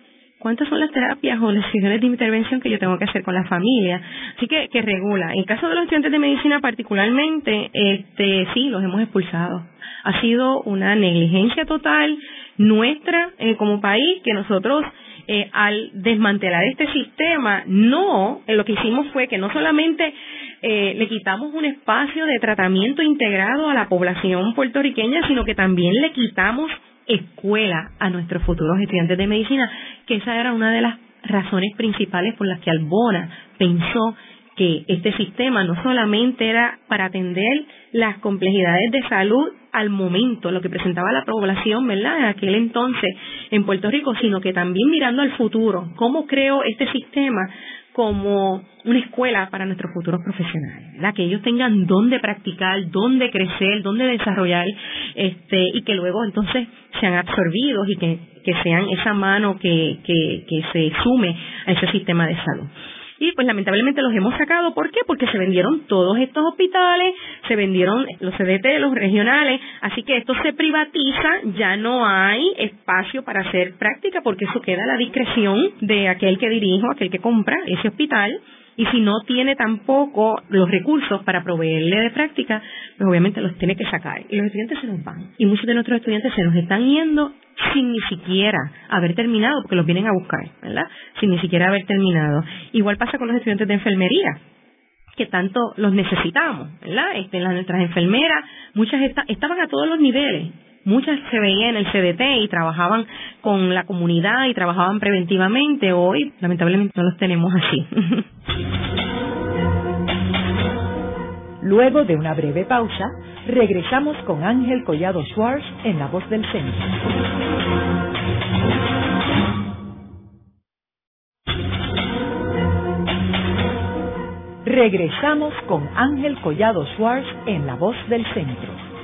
cuántas son las terapias o las sesiones de intervención que yo tengo que hacer con la familia. Así que, que regula. En caso de los estudiantes de medicina particularmente, este, sí, los hemos expulsado. Ha sido una negligencia total nuestra eh, como país que nosotros eh, al desmantelar este sistema, no, eh, lo que hicimos fue que no solamente le quitamos un espacio de tratamiento integrado a la población puertorriqueña, sino que también le quitamos escuela a nuestros futuros estudiantes de medicina, que esa era una de las razones principales por las que Albona pensó que este sistema no solamente era para atender las complejidades de salud al momento, lo que presentaba la población, ¿verdad?, en aquel entonces en Puerto Rico, sino que también mirando al futuro, cómo creo este sistema como una escuela para nuestros futuros profesionales, ¿verdad? que ellos tengan dónde practicar, dónde crecer, dónde desarrollar, este, y que luego entonces sean absorbidos y que, que sean esa mano que, que, que se sume a ese sistema de salud y pues lamentablemente los hemos sacado. ¿Por qué? Porque se vendieron todos estos hospitales, se vendieron los CDT, los regionales, así que esto se privatiza, ya no hay espacio para hacer práctica porque eso queda a la discreción de aquel que dirijo, aquel que compra ese hospital y si no tiene tampoco los recursos para proveerle de práctica, pues obviamente los tiene que sacar. Y los estudiantes se nos van. Y muchos de nuestros estudiantes se nos están yendo sin ni siquiera haber terminado, porque los vienen a buscar, ¿verdad? Sin ni siquiera haber terminado. Igual pasa con los estudiantes de enfermería que tanto los necesitamos, ¿verdad? Este, las, nuestras enfermeras, muchas estaban a todos los niveles, muchas se veían en el CDT y trabajaban con la comunidad y trabajaban preventivamente. Hoy, lamentablemente, no los tenemos así.
Luego de una breve pausa, regresamos con Ángel Collado Schwartz en La Voz del Centro. Regresamos con Ángel Collado Schwartz en La Voz del Centro.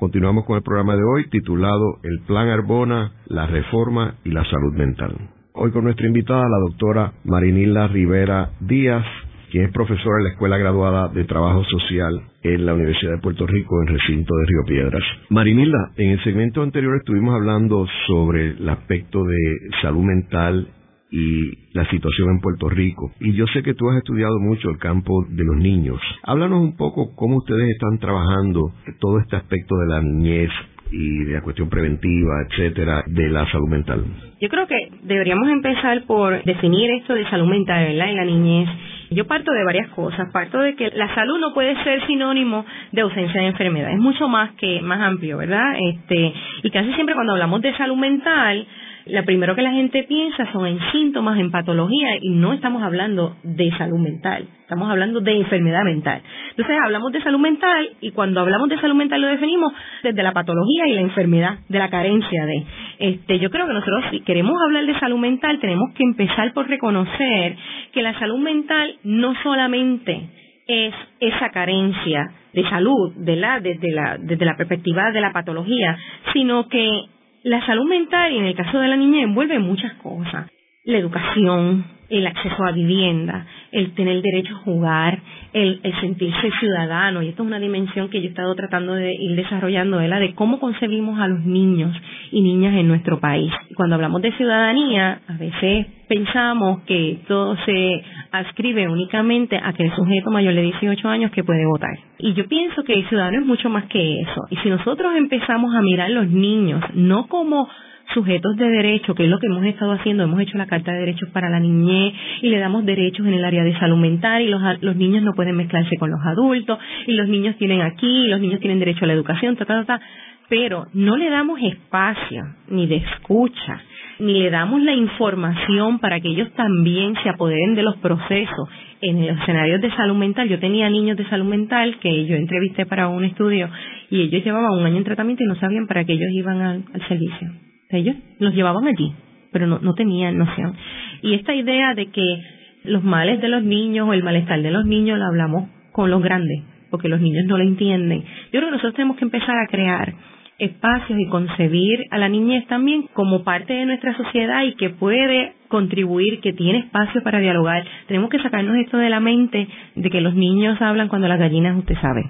Continuamos con el programa de hoy titulado El Plan Arbona, la Reforma y la Salud Mental. Hoy con nuestra invitada, la doctora Marinilda Rivera Díaz, quien es profesora en la Escuela Graduada de Trabajo Social en la Universidad de Puerto Rico, en recinto de Río Piedras. Marinilda, en el segmento anterior estuvimos hablando sobre el aspecto de salud mental y la situación en Puerto Rico. Y yo sé que tú has estudiado mucho el campo de los niños. Háblanos un poco cómo ustedes están trabajando todo este aspecto de la niñez y de la cuestión preventiva, etcétera, de la salud mental.
Yo creo que deberíamos empezar por definir esto de salud mental, ¿verdad? En la niñez. Yo parto de varias cosas. Parto de que la salud no puede ser sinónimo de ausencia de enfermedad. Es mucho más que más amplio, ¿verdad? Este y casi siempre cuando hablamos de salud mental lo primero que la gente piensa son en síntomas, en patología, y no estamos hablando de salud mental, estamos hablando de enfermedad mental. Entonces hablamos de salud mental y cuando hablamos de salud mental lo definimos desde la patología y la enfermedad, de la carencia de. Este, yo creo que nosotros si queremos hablar de salud mental tenemos que empezar por reconocer que la salud mental no solamente es esa carencia de salud, de la, desde la, desde la perspectiva de la patología, sino que la salud mental, y en el caso de la niña, envuelve muchas cosas. La educación, el acceso a vivienda, el tener derecho a jugar, el, sentirse ciudadano, y esto es una dimensión que yo he estado tratando de ir desarrollando, la de cómo concebimos a los niños y niñas en nuestro país. Cuando hablamos de ciudadanía, a veces pensamos que todo se ascribe únicamente a que el sujeto mayor de 18 años que puede votar. Y yo pienso que el ciudadano es mucho más que eso. Y si nosotros empezamos a mirar a los niños no como sujetos de derecho, que es lo que hemos estado haciendo, hemos hecho la Carta de Derechos para la Niñez y le damos derechos en el área de salud mental y los, los niños no pueden mezclarse con los adultos y los niños tienen aquí, y los niños tienen derecho a la educación, ta, ta, ta, pero no le damos espacio ni de escucha, ni le damos la información para que ellos también se apoderen de los procesos en los escenarios de salud mental. Yo tenía niños de salud mental que yo entrevisté para un estudio y ellos llevaban un año en tratamiento y no sabían para qué ellos iban al servicio ellos los llevaban allí, pero no, no tenían noción. Y esta idea de que los males de los niños o el malestar de los niños lo hablamos con los grandes, porque los niños no lo entienden. Yo creo que nosotros tenemos que empezar a crear espacios y concebir a la niñez también como parte de nuestra sociedad y que puede contribuir, que tiene espacio para dialogar. Tenemos que sacarnos esto de la mente de que los niños hablan cuando las gallinas, usted sabe.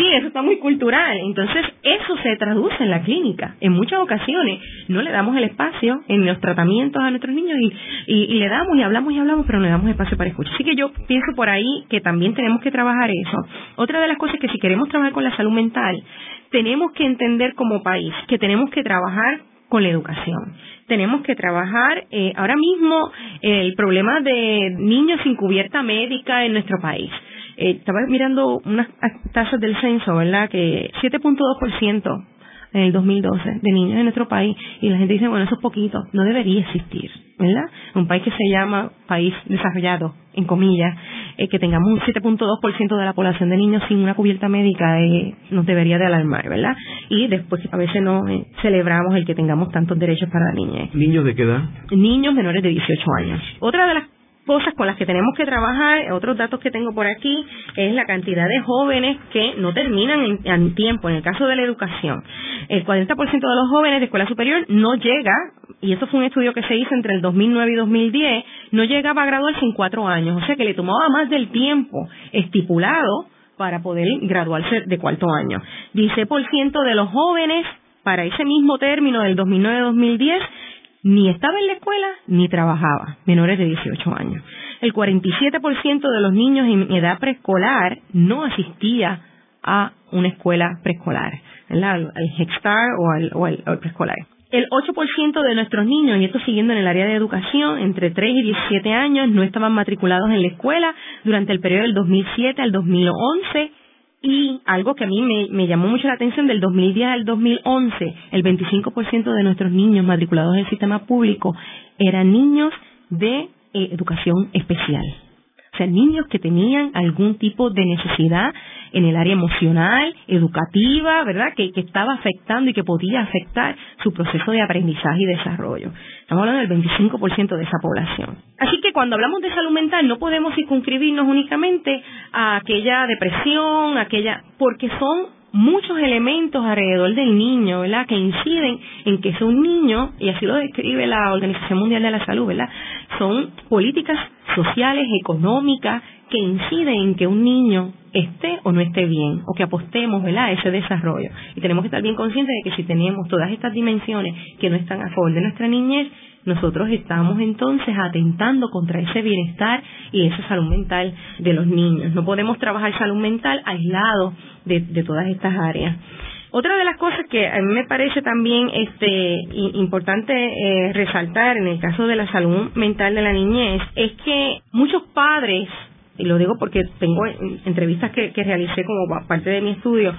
Sí, eso está muy cultural. Entonces, eso se traduce en la clínica. En muchas ocasiones no le damos el espacio en los tratamientos a nuestros niños y, y, le damos y hablamos y hablamos, pero no le damos espacio para escuchar. Así que yo pienso por ahí que también tenemos que trabajar eso. Otra de las cosas que si queremos trabajar con la salud mental, tenemos que entender como país que tenemos que trabajar con la educación. Tenemos que trabajar eh, ahora mismo el problema de niños sin cubierta médica en nuestro país. Eh, estaba mirando unas tasas del censo, ¿verdad? Que 7.2% en el 2012 de niños en nuestro país y la gente dice, bueno, eso es poquito, no debería existir, ¿verdad? Un país que se llama país desarrollado, en comillas, eh, que tengamos un 7.2% de la población de niños sin una cubierta médica eh, nos debería de alarmar, ¿verdad? Y después a veces no eh, celebramos el que tengamos tantos derechos para la niñez.
¿Niños de qué edad?
Niños menores de 18 años. Otra de las cosas con las que tenemos que trabajar, otros datos que tengo por aquí, es la cantidad de jóvenes que no terminan en, tiempo. En el caso de la educación, el 40% de los jóvenes de escuela superior no llega, y eso fue un estudio que se hizo entre el 2009 y 2010, no llegaba a graduarse en cuatro años. O sea que le tomaba más del tiempo estipulado para poder graduarse de cuarto año. 16% de los jóvenes para ese mismo término del 2009-2010 ni estaba en la escuela ni trabajaba, menores de 18 años. El 47% de los niños en edad preescolar no asistía a una escuela preescolar, al, Head Start o al, preescolar. El 8% de nuestros niños, y esto siguiendo en el área de educación, entre 3 y 17 años, no estaban matriculados en la escuela durante el periodo del 2007 al 2011 y algo que a mí me, llamó mucho la atención, del 2010 al 2011, el 25% de nuestros niños matriculados en el sistema público eran niños de eh, educación especial. Sea, niños que tenían algún tipo de necesidad en el área emocional, educativa, ¿verdad? Que, que estaba afectando y que podía afectar su proceso de aprendizaje y desarrollo. Estamos hablando del 25% de esa población. Así que cuando hablamos de salud mental no podemos circunscribirnos únicamente a aquella depresión, aquella, porque son muchos elementos alrededor del niño, ¿verdad? Que inciden en que es un niño, y así lo describe la Organización Mundial de la Salud, ¿verdad? Son políticas sociales, económicas, que inciden en que un niño esté o no esté bien, o que apostemos, ¿verdad?, a ese desarrollo. Y tenemos que estar bien conscientes de que si tenemos todas estas dimensiones que no están a favor de nuestra niñez, nosotros estamos entonces atentando contra ese bienestar y esa salud mental de los niños. No podemos trabajar salud mental aislado de, todas estas áreas. Otra de las cosas que a mí me parece también este, importante eh, resaltar en el caso de la salud mental de la niñez es que muchos padres y lo digo porque tengo entrevistas que, que realicé como parte de mi estudio,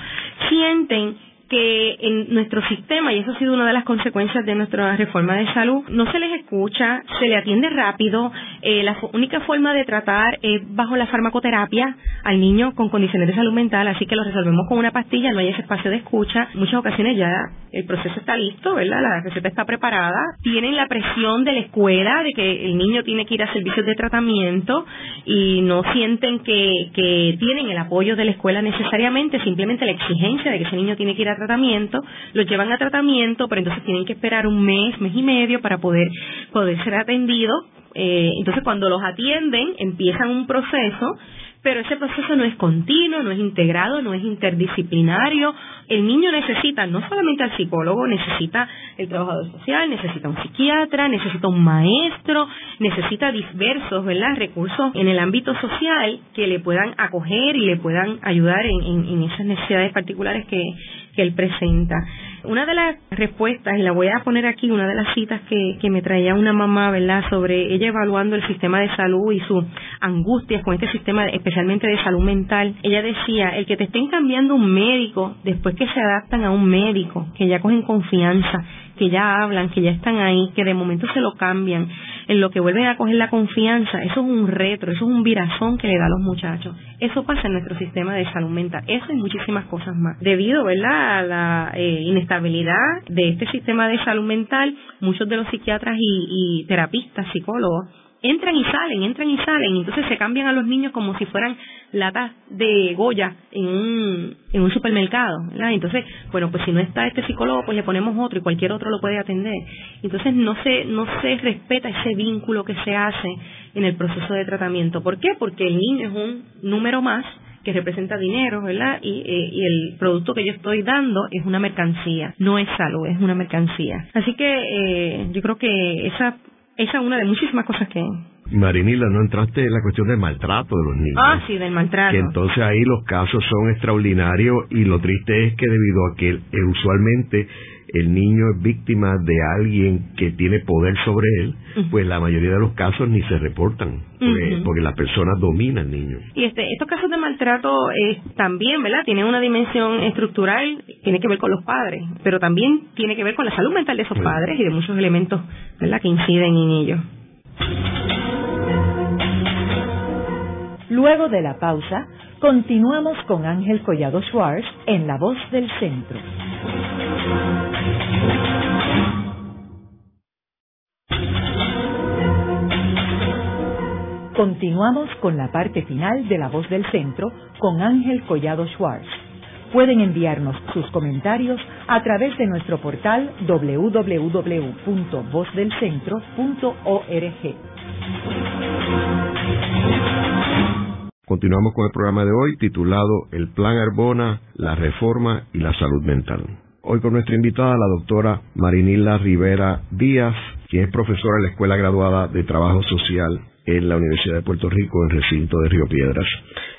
sienten que en nuestro sistema, y eso ha sido una de las consecuencias de nuestra reforma de salud, no se les escucha, se le atiende rápido, eh, la única forma de tratar es bajo la farmacoterapia al niño con condiciones de salud mental, así que lo resolvemos con una pastilla, no hay ese espacio de escucha, muchas ocasiones ya el proceso está listo, ¿verdad? La receta está preparada, tienen la presión de la escuela de que el niño tiene que ir a servicios de tratamiento y no sienten que, que tienen el apoyo de la escuela necesariamente, simplemente la exigencia de que ese niño tiene que ir a tratamiento, los llevan a tratamiento, pero entonces tienen que esperar un mes, mes y medio para poder, poder ser atendidos. Eh, entonces cuando los atienden empiezan un proceso pero ese proceso no es continuo, no es integrado, no es interdisciplinario. El niño necesita no solamente al psicólogo, necesita el trabajador social, necesita un psiquiatra, necesita un maestro, necesita diversos ¿verdad? recursos en el ámbito social que le puedan acoger y le puedan ayudar en, esas necesidades particulares que, que él presenta. Una de las respuestas, y la voy a poner aquí, una de las citas que, que me traía una mamá, ¿verdad?, sobre ella evaluando el sistema de salud y sus angustias con este sistema, especialmente de salud mental. Ella decía, el que te estén cambiando un médico después que se adaptan a un médico, que ya cogen confianza, que ya hablan, que ya están ahí, que de momento se lo cambian, en lo que vuelven a coger la confianza, eso es un retro, eso es un virazón que le da a los muchachos. Eso pasa en nuestro sistema de salud mental, eso y muchísimas cosas más. Debido, ¿verdad?, a la eh, inestabilidad de este sistema de salud mental, muchos de los psiquiatras y terapistas, psicólogos, entran y salen, entran y salen, entonces se cambian a los niños como si fueran latas de Goya en un, en un supermercado, ¿verdad? Entonces, bueno, pues si no está este psicólogo, pues le ponemos otro y cualquier otro lo puede atender. Entonces no se, no se respeta ese vínculo que se hace en el proceso de tratamiento. ¿Por qué? Porque el niño es un número más que representa dinero, ¿verdad? Y, eh, y, el producto que yo estoy dando es una mercancía, no es salud, es una mercancía. Así que eh, yo creo que esa esa es una de muchísimas cosas que...
Marinila, no entraste en la cuestión del maltrato de los niños.
Ah, sí, del maltrato.
Que entonces ahí los casos son extraordinarios y lo triste es que debido a que eh, usualmente el niño es víctima de alguien que tiene poder sobre él, pues la mayoría de los casos ni se reportan, porque, la persona domina al niño.
Y este, estos casos de maltrato eh, también, ¿verdad? Tienen una dimensión estructural, tiene que ver con los padres, pero también tiene que ver con la salud mental de esos padres y de muchos elementos, ¿verdad?, que inciden en ellos.
Luego de la pausa, continuamos con Ángel Collado Schwartz en La Voz del Centro. Continuamos con la parte final de La Voz del Centro con Ángel Collado Schwartz. Pueden enviarnos sus comentarios a través de nuestro portal www.vozdelcentro.org.
Continuamos con el programa de hoy titulado El Plan Arbona, la Reforma y la Salud Mental. Hoy con nuestra invitada, la doctora Marinila Rivera Díaz, quien es profesora en la Escuela Graduada de Trabajo Social en la Universidad de Puerto Rico, en recinto de Río Piedras.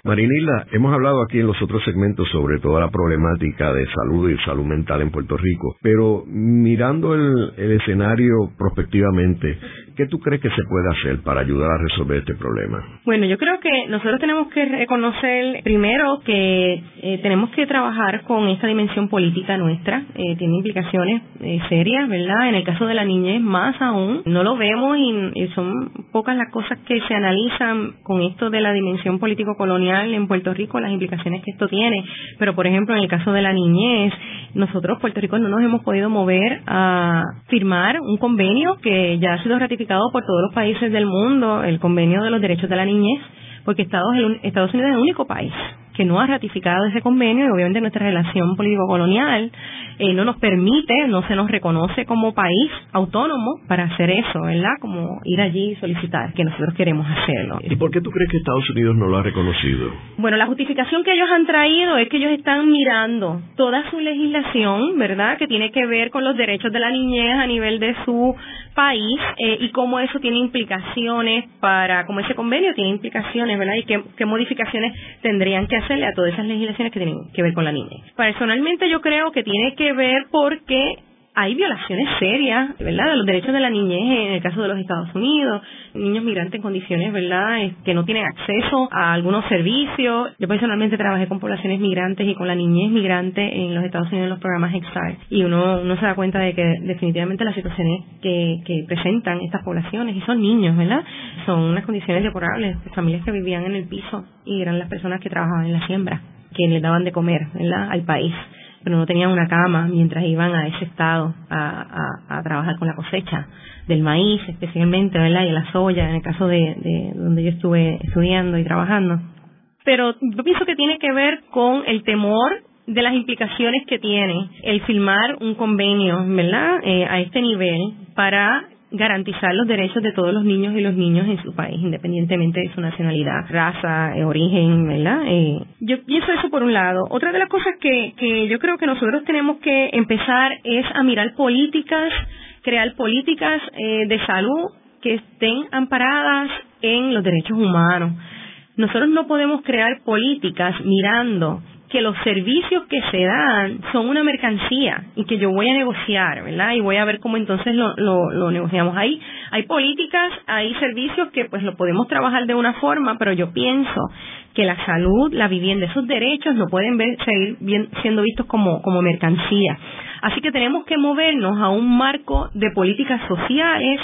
Marinilda, hemos hablado aquí en los otros segmentos sobre toda la problemática de salud y salud mental en Puerto Rico, pero mirando el, el escenario prospectivamente, ¿Qué tú crees que se puede hacer para ayudar a resolver este problema?
Bueno, yo creo que nosotros tenemos que reconocer primero que eh, tenemos que trabajar con esta dimensión política nuestra. Eh, tiene implicaciones eh, serias, ¿verdad? En el caso de la niñez, más aún. No lo vemos y, son pocas las cosas que se analizan con esto de la dimensión político-colonial en Puerto Rico, las implicaciones que esto tiene. Pero, por ejemplo, en el caso de la niñez, nosotros, Puerto Rico, no nos hemos podido mover a firmar un convenio que ya ha sido ratificado por todos los países del mundo el convenio de los derechos de la niñez, porque Estados, Estados Unidos es el único país que no ha ratificado ese convenio y obviamente nuestra relación político-colonial eh, no nos permite, no se nos reconoce como país autónomo para hacer eso, ¿verdad? Como ir allí y solicitar, que nosotros queremos hacerlo.
¿Y por qué tú crees que Estados Unidos no lo ha reconocido?
Bueno, la justificación que ellos han traído es que ellos están mirando toda su legislación, ¿verdad? Que tiene que ver con los derechos de la niñez a nivel de su país eh, y cómo eso tiene implicaciones para, como ese convenio tiene implicaciones, ¿verdad? Y qué, qué modificaciones tendrían que a todas esas legislaciones que tienen que ver con la niñez. Personalmente yo creo que tiene que ver porque hay violaciones serias, ¿verdad?, de los derechos de la niñez en el caso de los Estados Unidos, niños migrantes en condiciones, ¿verdad?, que no tienen acceso a algunos servicios. Yo personalmente trabajé con poblaciones migrantes y con la niñez migrante en los Estados Unidos en los programas EXAR y uno, uno se da cuenta de que definitivamente las situaciones que, que presentan estas poblaciones, y son niños, ¿verdad?, son unas condiciones deplorables, familias que vivían en el piso y eran las personas que trabajaban en la siembra, quienes les daban de comer, ¿verdad?, al país pero no tenían una cama mientras iban a ese estado a, trabajar con la cosecha del maíz especialmente, ¿verdad? Y la soya, en el caso de, donde yo estuve estudiando y trabajando. Pero yo pienso que tiene que ver con el temor de las implicaciones que tiene el firmar un convenio, ¿verdad? Eh, a este nivel para garantizar los derechos de todos los niños y los niños en su país, independientemente de su nacionalidad, raza, eh, origen, ¿verdad? Eh, yo pienso eso por un lado. Otra de las cosas que, que yo creo que nosotros tenemos que empezar es a mirar políticas, crear políticas eh, de salud que estén amparadas en los derechos humanos. Nosotros no podemos crear políticas mirando que los servicios que se dan son una mercancía y que yo voy a negociar, ¿verdad? Y voy a ver cómo entonces lo, lo, negociamos. Ahí hay políticas, hay servicios que pues lo podemos trabajar de una forma, pero yo pienso que la salud, la vivienda, esos derechos no pueden ver, seguir siendo vistos como, como mercancía. Así que tenemos que movernos a un marco de políticas sociales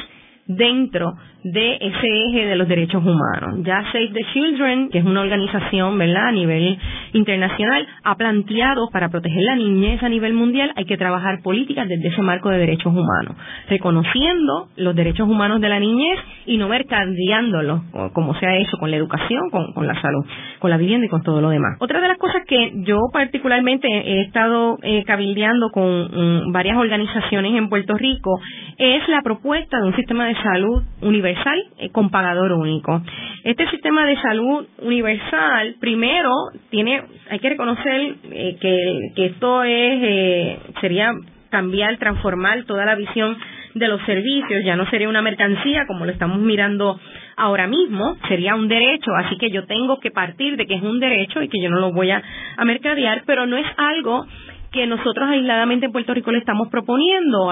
dentro de ese eje de los derechos humanos. Ya Save the Children, que es una organización, ¿verdad?, a nivel internacional, ha planteado para proteger la niñez a nivel mundial hay que trabajar políticas desde ese marco de derechos humanos, reconociendo los derechos humanos de la niñez y no mercadeándolos, como se ha hecho con la educación, con, la salud, con la vivienda y con todo lo demás. Otra de las cosas que yo particularmente he estado eh, cabildeando con mm, varias organizaciones en Puerto Rico es la propuesta de un sistema de salud universal eh, con pagador único. Este sistema de salud universal, primero, tiene, hay que reconocer eh, que, esto es, eh, sería cambiar, transformar toda la visión de los servicios, ya no sería una mercancía como lo estamos mirando ahora mismo, sería un derecho, así que yo tengo que partir de que es un derecho y que yo no lo voy a mercadear, pero no es algo que nosotros aisladamente en Puerto Rico le estamos proponiendo.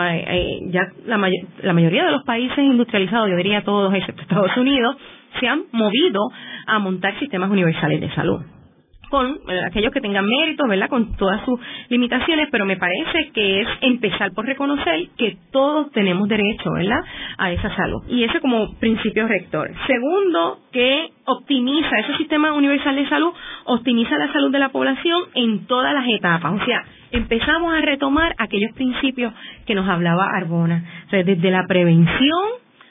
ya la, la mayoría de los países industrializados, yo diría todos excepto Estados Unidos, se han movido a montar sistemas universales de salud con eh, aquellos que tengan méritos, ¿verdad? Con todas sus limitaciones, pero me parece que es empezar por reconocer que todos tenemos derecho, ¿verdad? A esa salud. Y ese como principio rector. Segundo, que optimiza, ese sistema universal de salud optimiza la salud de la población en todas las etapas. O sea, empezamos a retomar aquellos principios que nos hablaba Arbona. Desde la prevención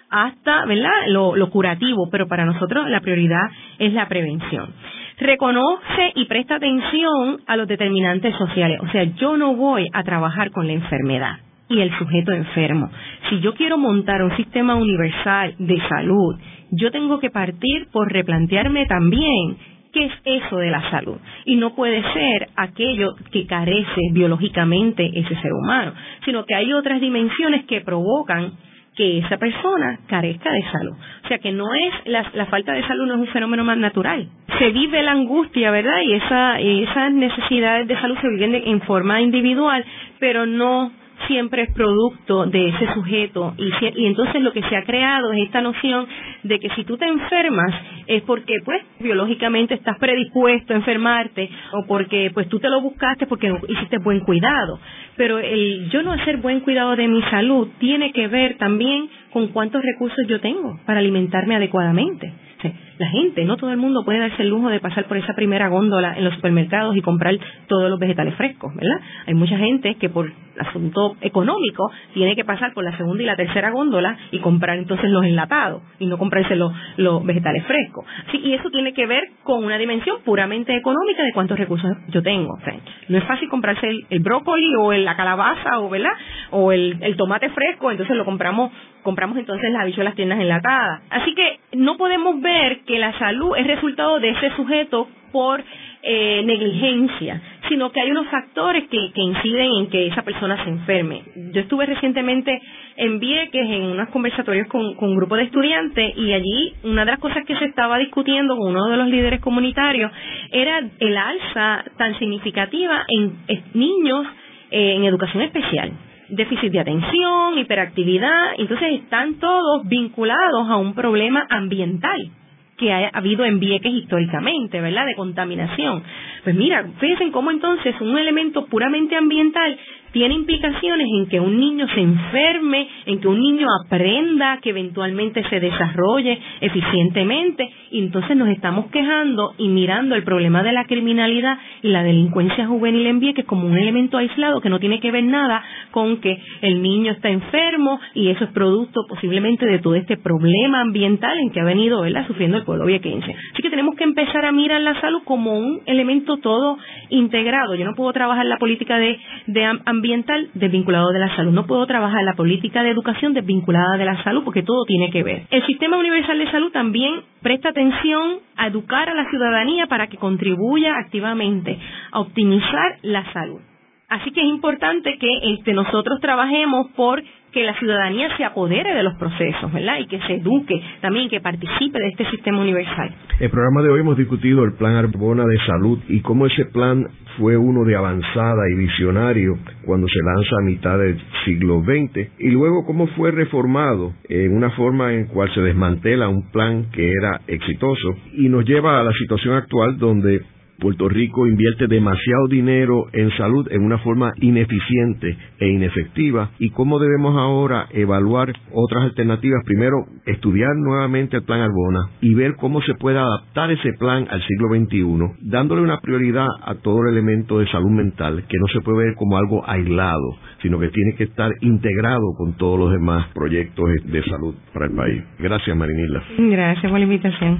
hasta, ¿verdad? Lo curativo, pero para nosotros la prioridad es la prevención reconoce y presta atención a los determinantes sociales. O sea, yo no voy a trabajar con la enfermedad y el sujeto enfermo. Si yo quiero montar un sistema universal de salud, yo tengo que partir por replantearme también qué es eso de la salud. Y no puede ser aquello que carece biológicamente ese ser humano, sino que hay otras dimensiones que provocan que esa persona carezca de salud. O sea que no es la, falta de salud no es un fenómeno más natural. Se vive la angustia, ¿verdad? Y esa, esas necesidades de salud se viven en forma individual, pero no siempre es producto de ese sujeto. Y, y entonces lo que se ha creado es esta noción de que si tú te enfermas es porque pues biológicamente estás predispuesto a enfermarte o porque pues tú te lo buscaste porque hiciste buen cuidado. Pero el yo no hacer buen cuidado de mi salud tiene que ver también con cuántos recursos yo tengo para alimentarme adecuadamente la gente, no todo el mundo puede darse el lujo de pasar por esa primera góndola en los supermercados y comprar todos los vegetales frescos, ¿verdad? Hay mucha gente que por asunto económico tiene que pasar por la segunda y la tercera góndola y comprar entonces los enlatados y no comprarse los, vegetales frescos. Sí, y eso tiene que ver con una dimensión puramente económica de cuántos recursos yo tengo. no es fácil comprarse el, brócoli o la calabaza o, ¿verdad? o el, el tomate fresco, entonces lo compramos compramos entonces las habichuelas tiendas enlatadas. Así que no podemos ver que la salud es resultado de ese sujeto por eh, negligencia, sino que hay unos factores que, inciden en que esa persona se enferme. Yo estuve recientemente en Vieques en unos conversatorios con, con un grupo de estudiantes y allí una de las cosas que se estaba discutiendo con uno de los líderes comunitarios era el alza tan significativa en, niños eh, en educación especial déficit de atención, hiperactividad, entonces están todos vinculados a un problema ambiental que ha habido en Vieques históricamente, ¿verdad? De contaminación. Pues mira, fíjense cómo entonces un elemento puramente ambiental tiene implicaciones en que un niño se enferme, en que un niño aprenda, que eventualmente se desarrolle eficientemente, y entonces nos estamos quejando y mirando el problema de la criminalidad y la delincuencia juvenil en Vieques como un elemento aislado que no tiene que ver nada con que el niño está enfermo y eso es producto posiblemente de todo este problema ambiental en que ha venido ¿verdad? sufriendo el pueblo viequense. Así que tenemos que empezar a mirar la salud como un elemento todo integrado. Yo no puedo trabajar la política de, de ambiental desvinculado de la salud. No puedo trabajar la política de educación desvinculada de la salud porque todo tiene que ver. El sistema universal de salud también presta atención a educar a la ciudadanía para que contribuya activamente a optimizar la salud. Así que es importante que este, nosotros trabajemos por que la ciudadanía se apodere de los procesos, ¿verdad? Y que se eduque también, que participe de este sistema universal.
El programa de hoy hemos discutido el Plan Arbona de Salud y cómo ese plan fue uno de avanzada y visionario cuando se lanza a mitad del siglo XX y luego cómo fue reformado en una forma en cual se desmantela un plan que era exitoso y nos lleva a la situación actual donde Puerto Rico invierte demasiado dinero en salud en una forma ineficiente e inefectiva y cómo debemos ahora evaluar otras alternativas. Primero, estudiar nuevamente el plan Arbona y ver cómo se puede adaptar ese plan al siglo XXI, dándole una prioridad a todo el elemento de salud mental que no se puede ver como algo aislado, sino que tiene que estar integrado con todos los demás proyectos de salud para el país. Gracias, Marinila.
Gracias por la invitación.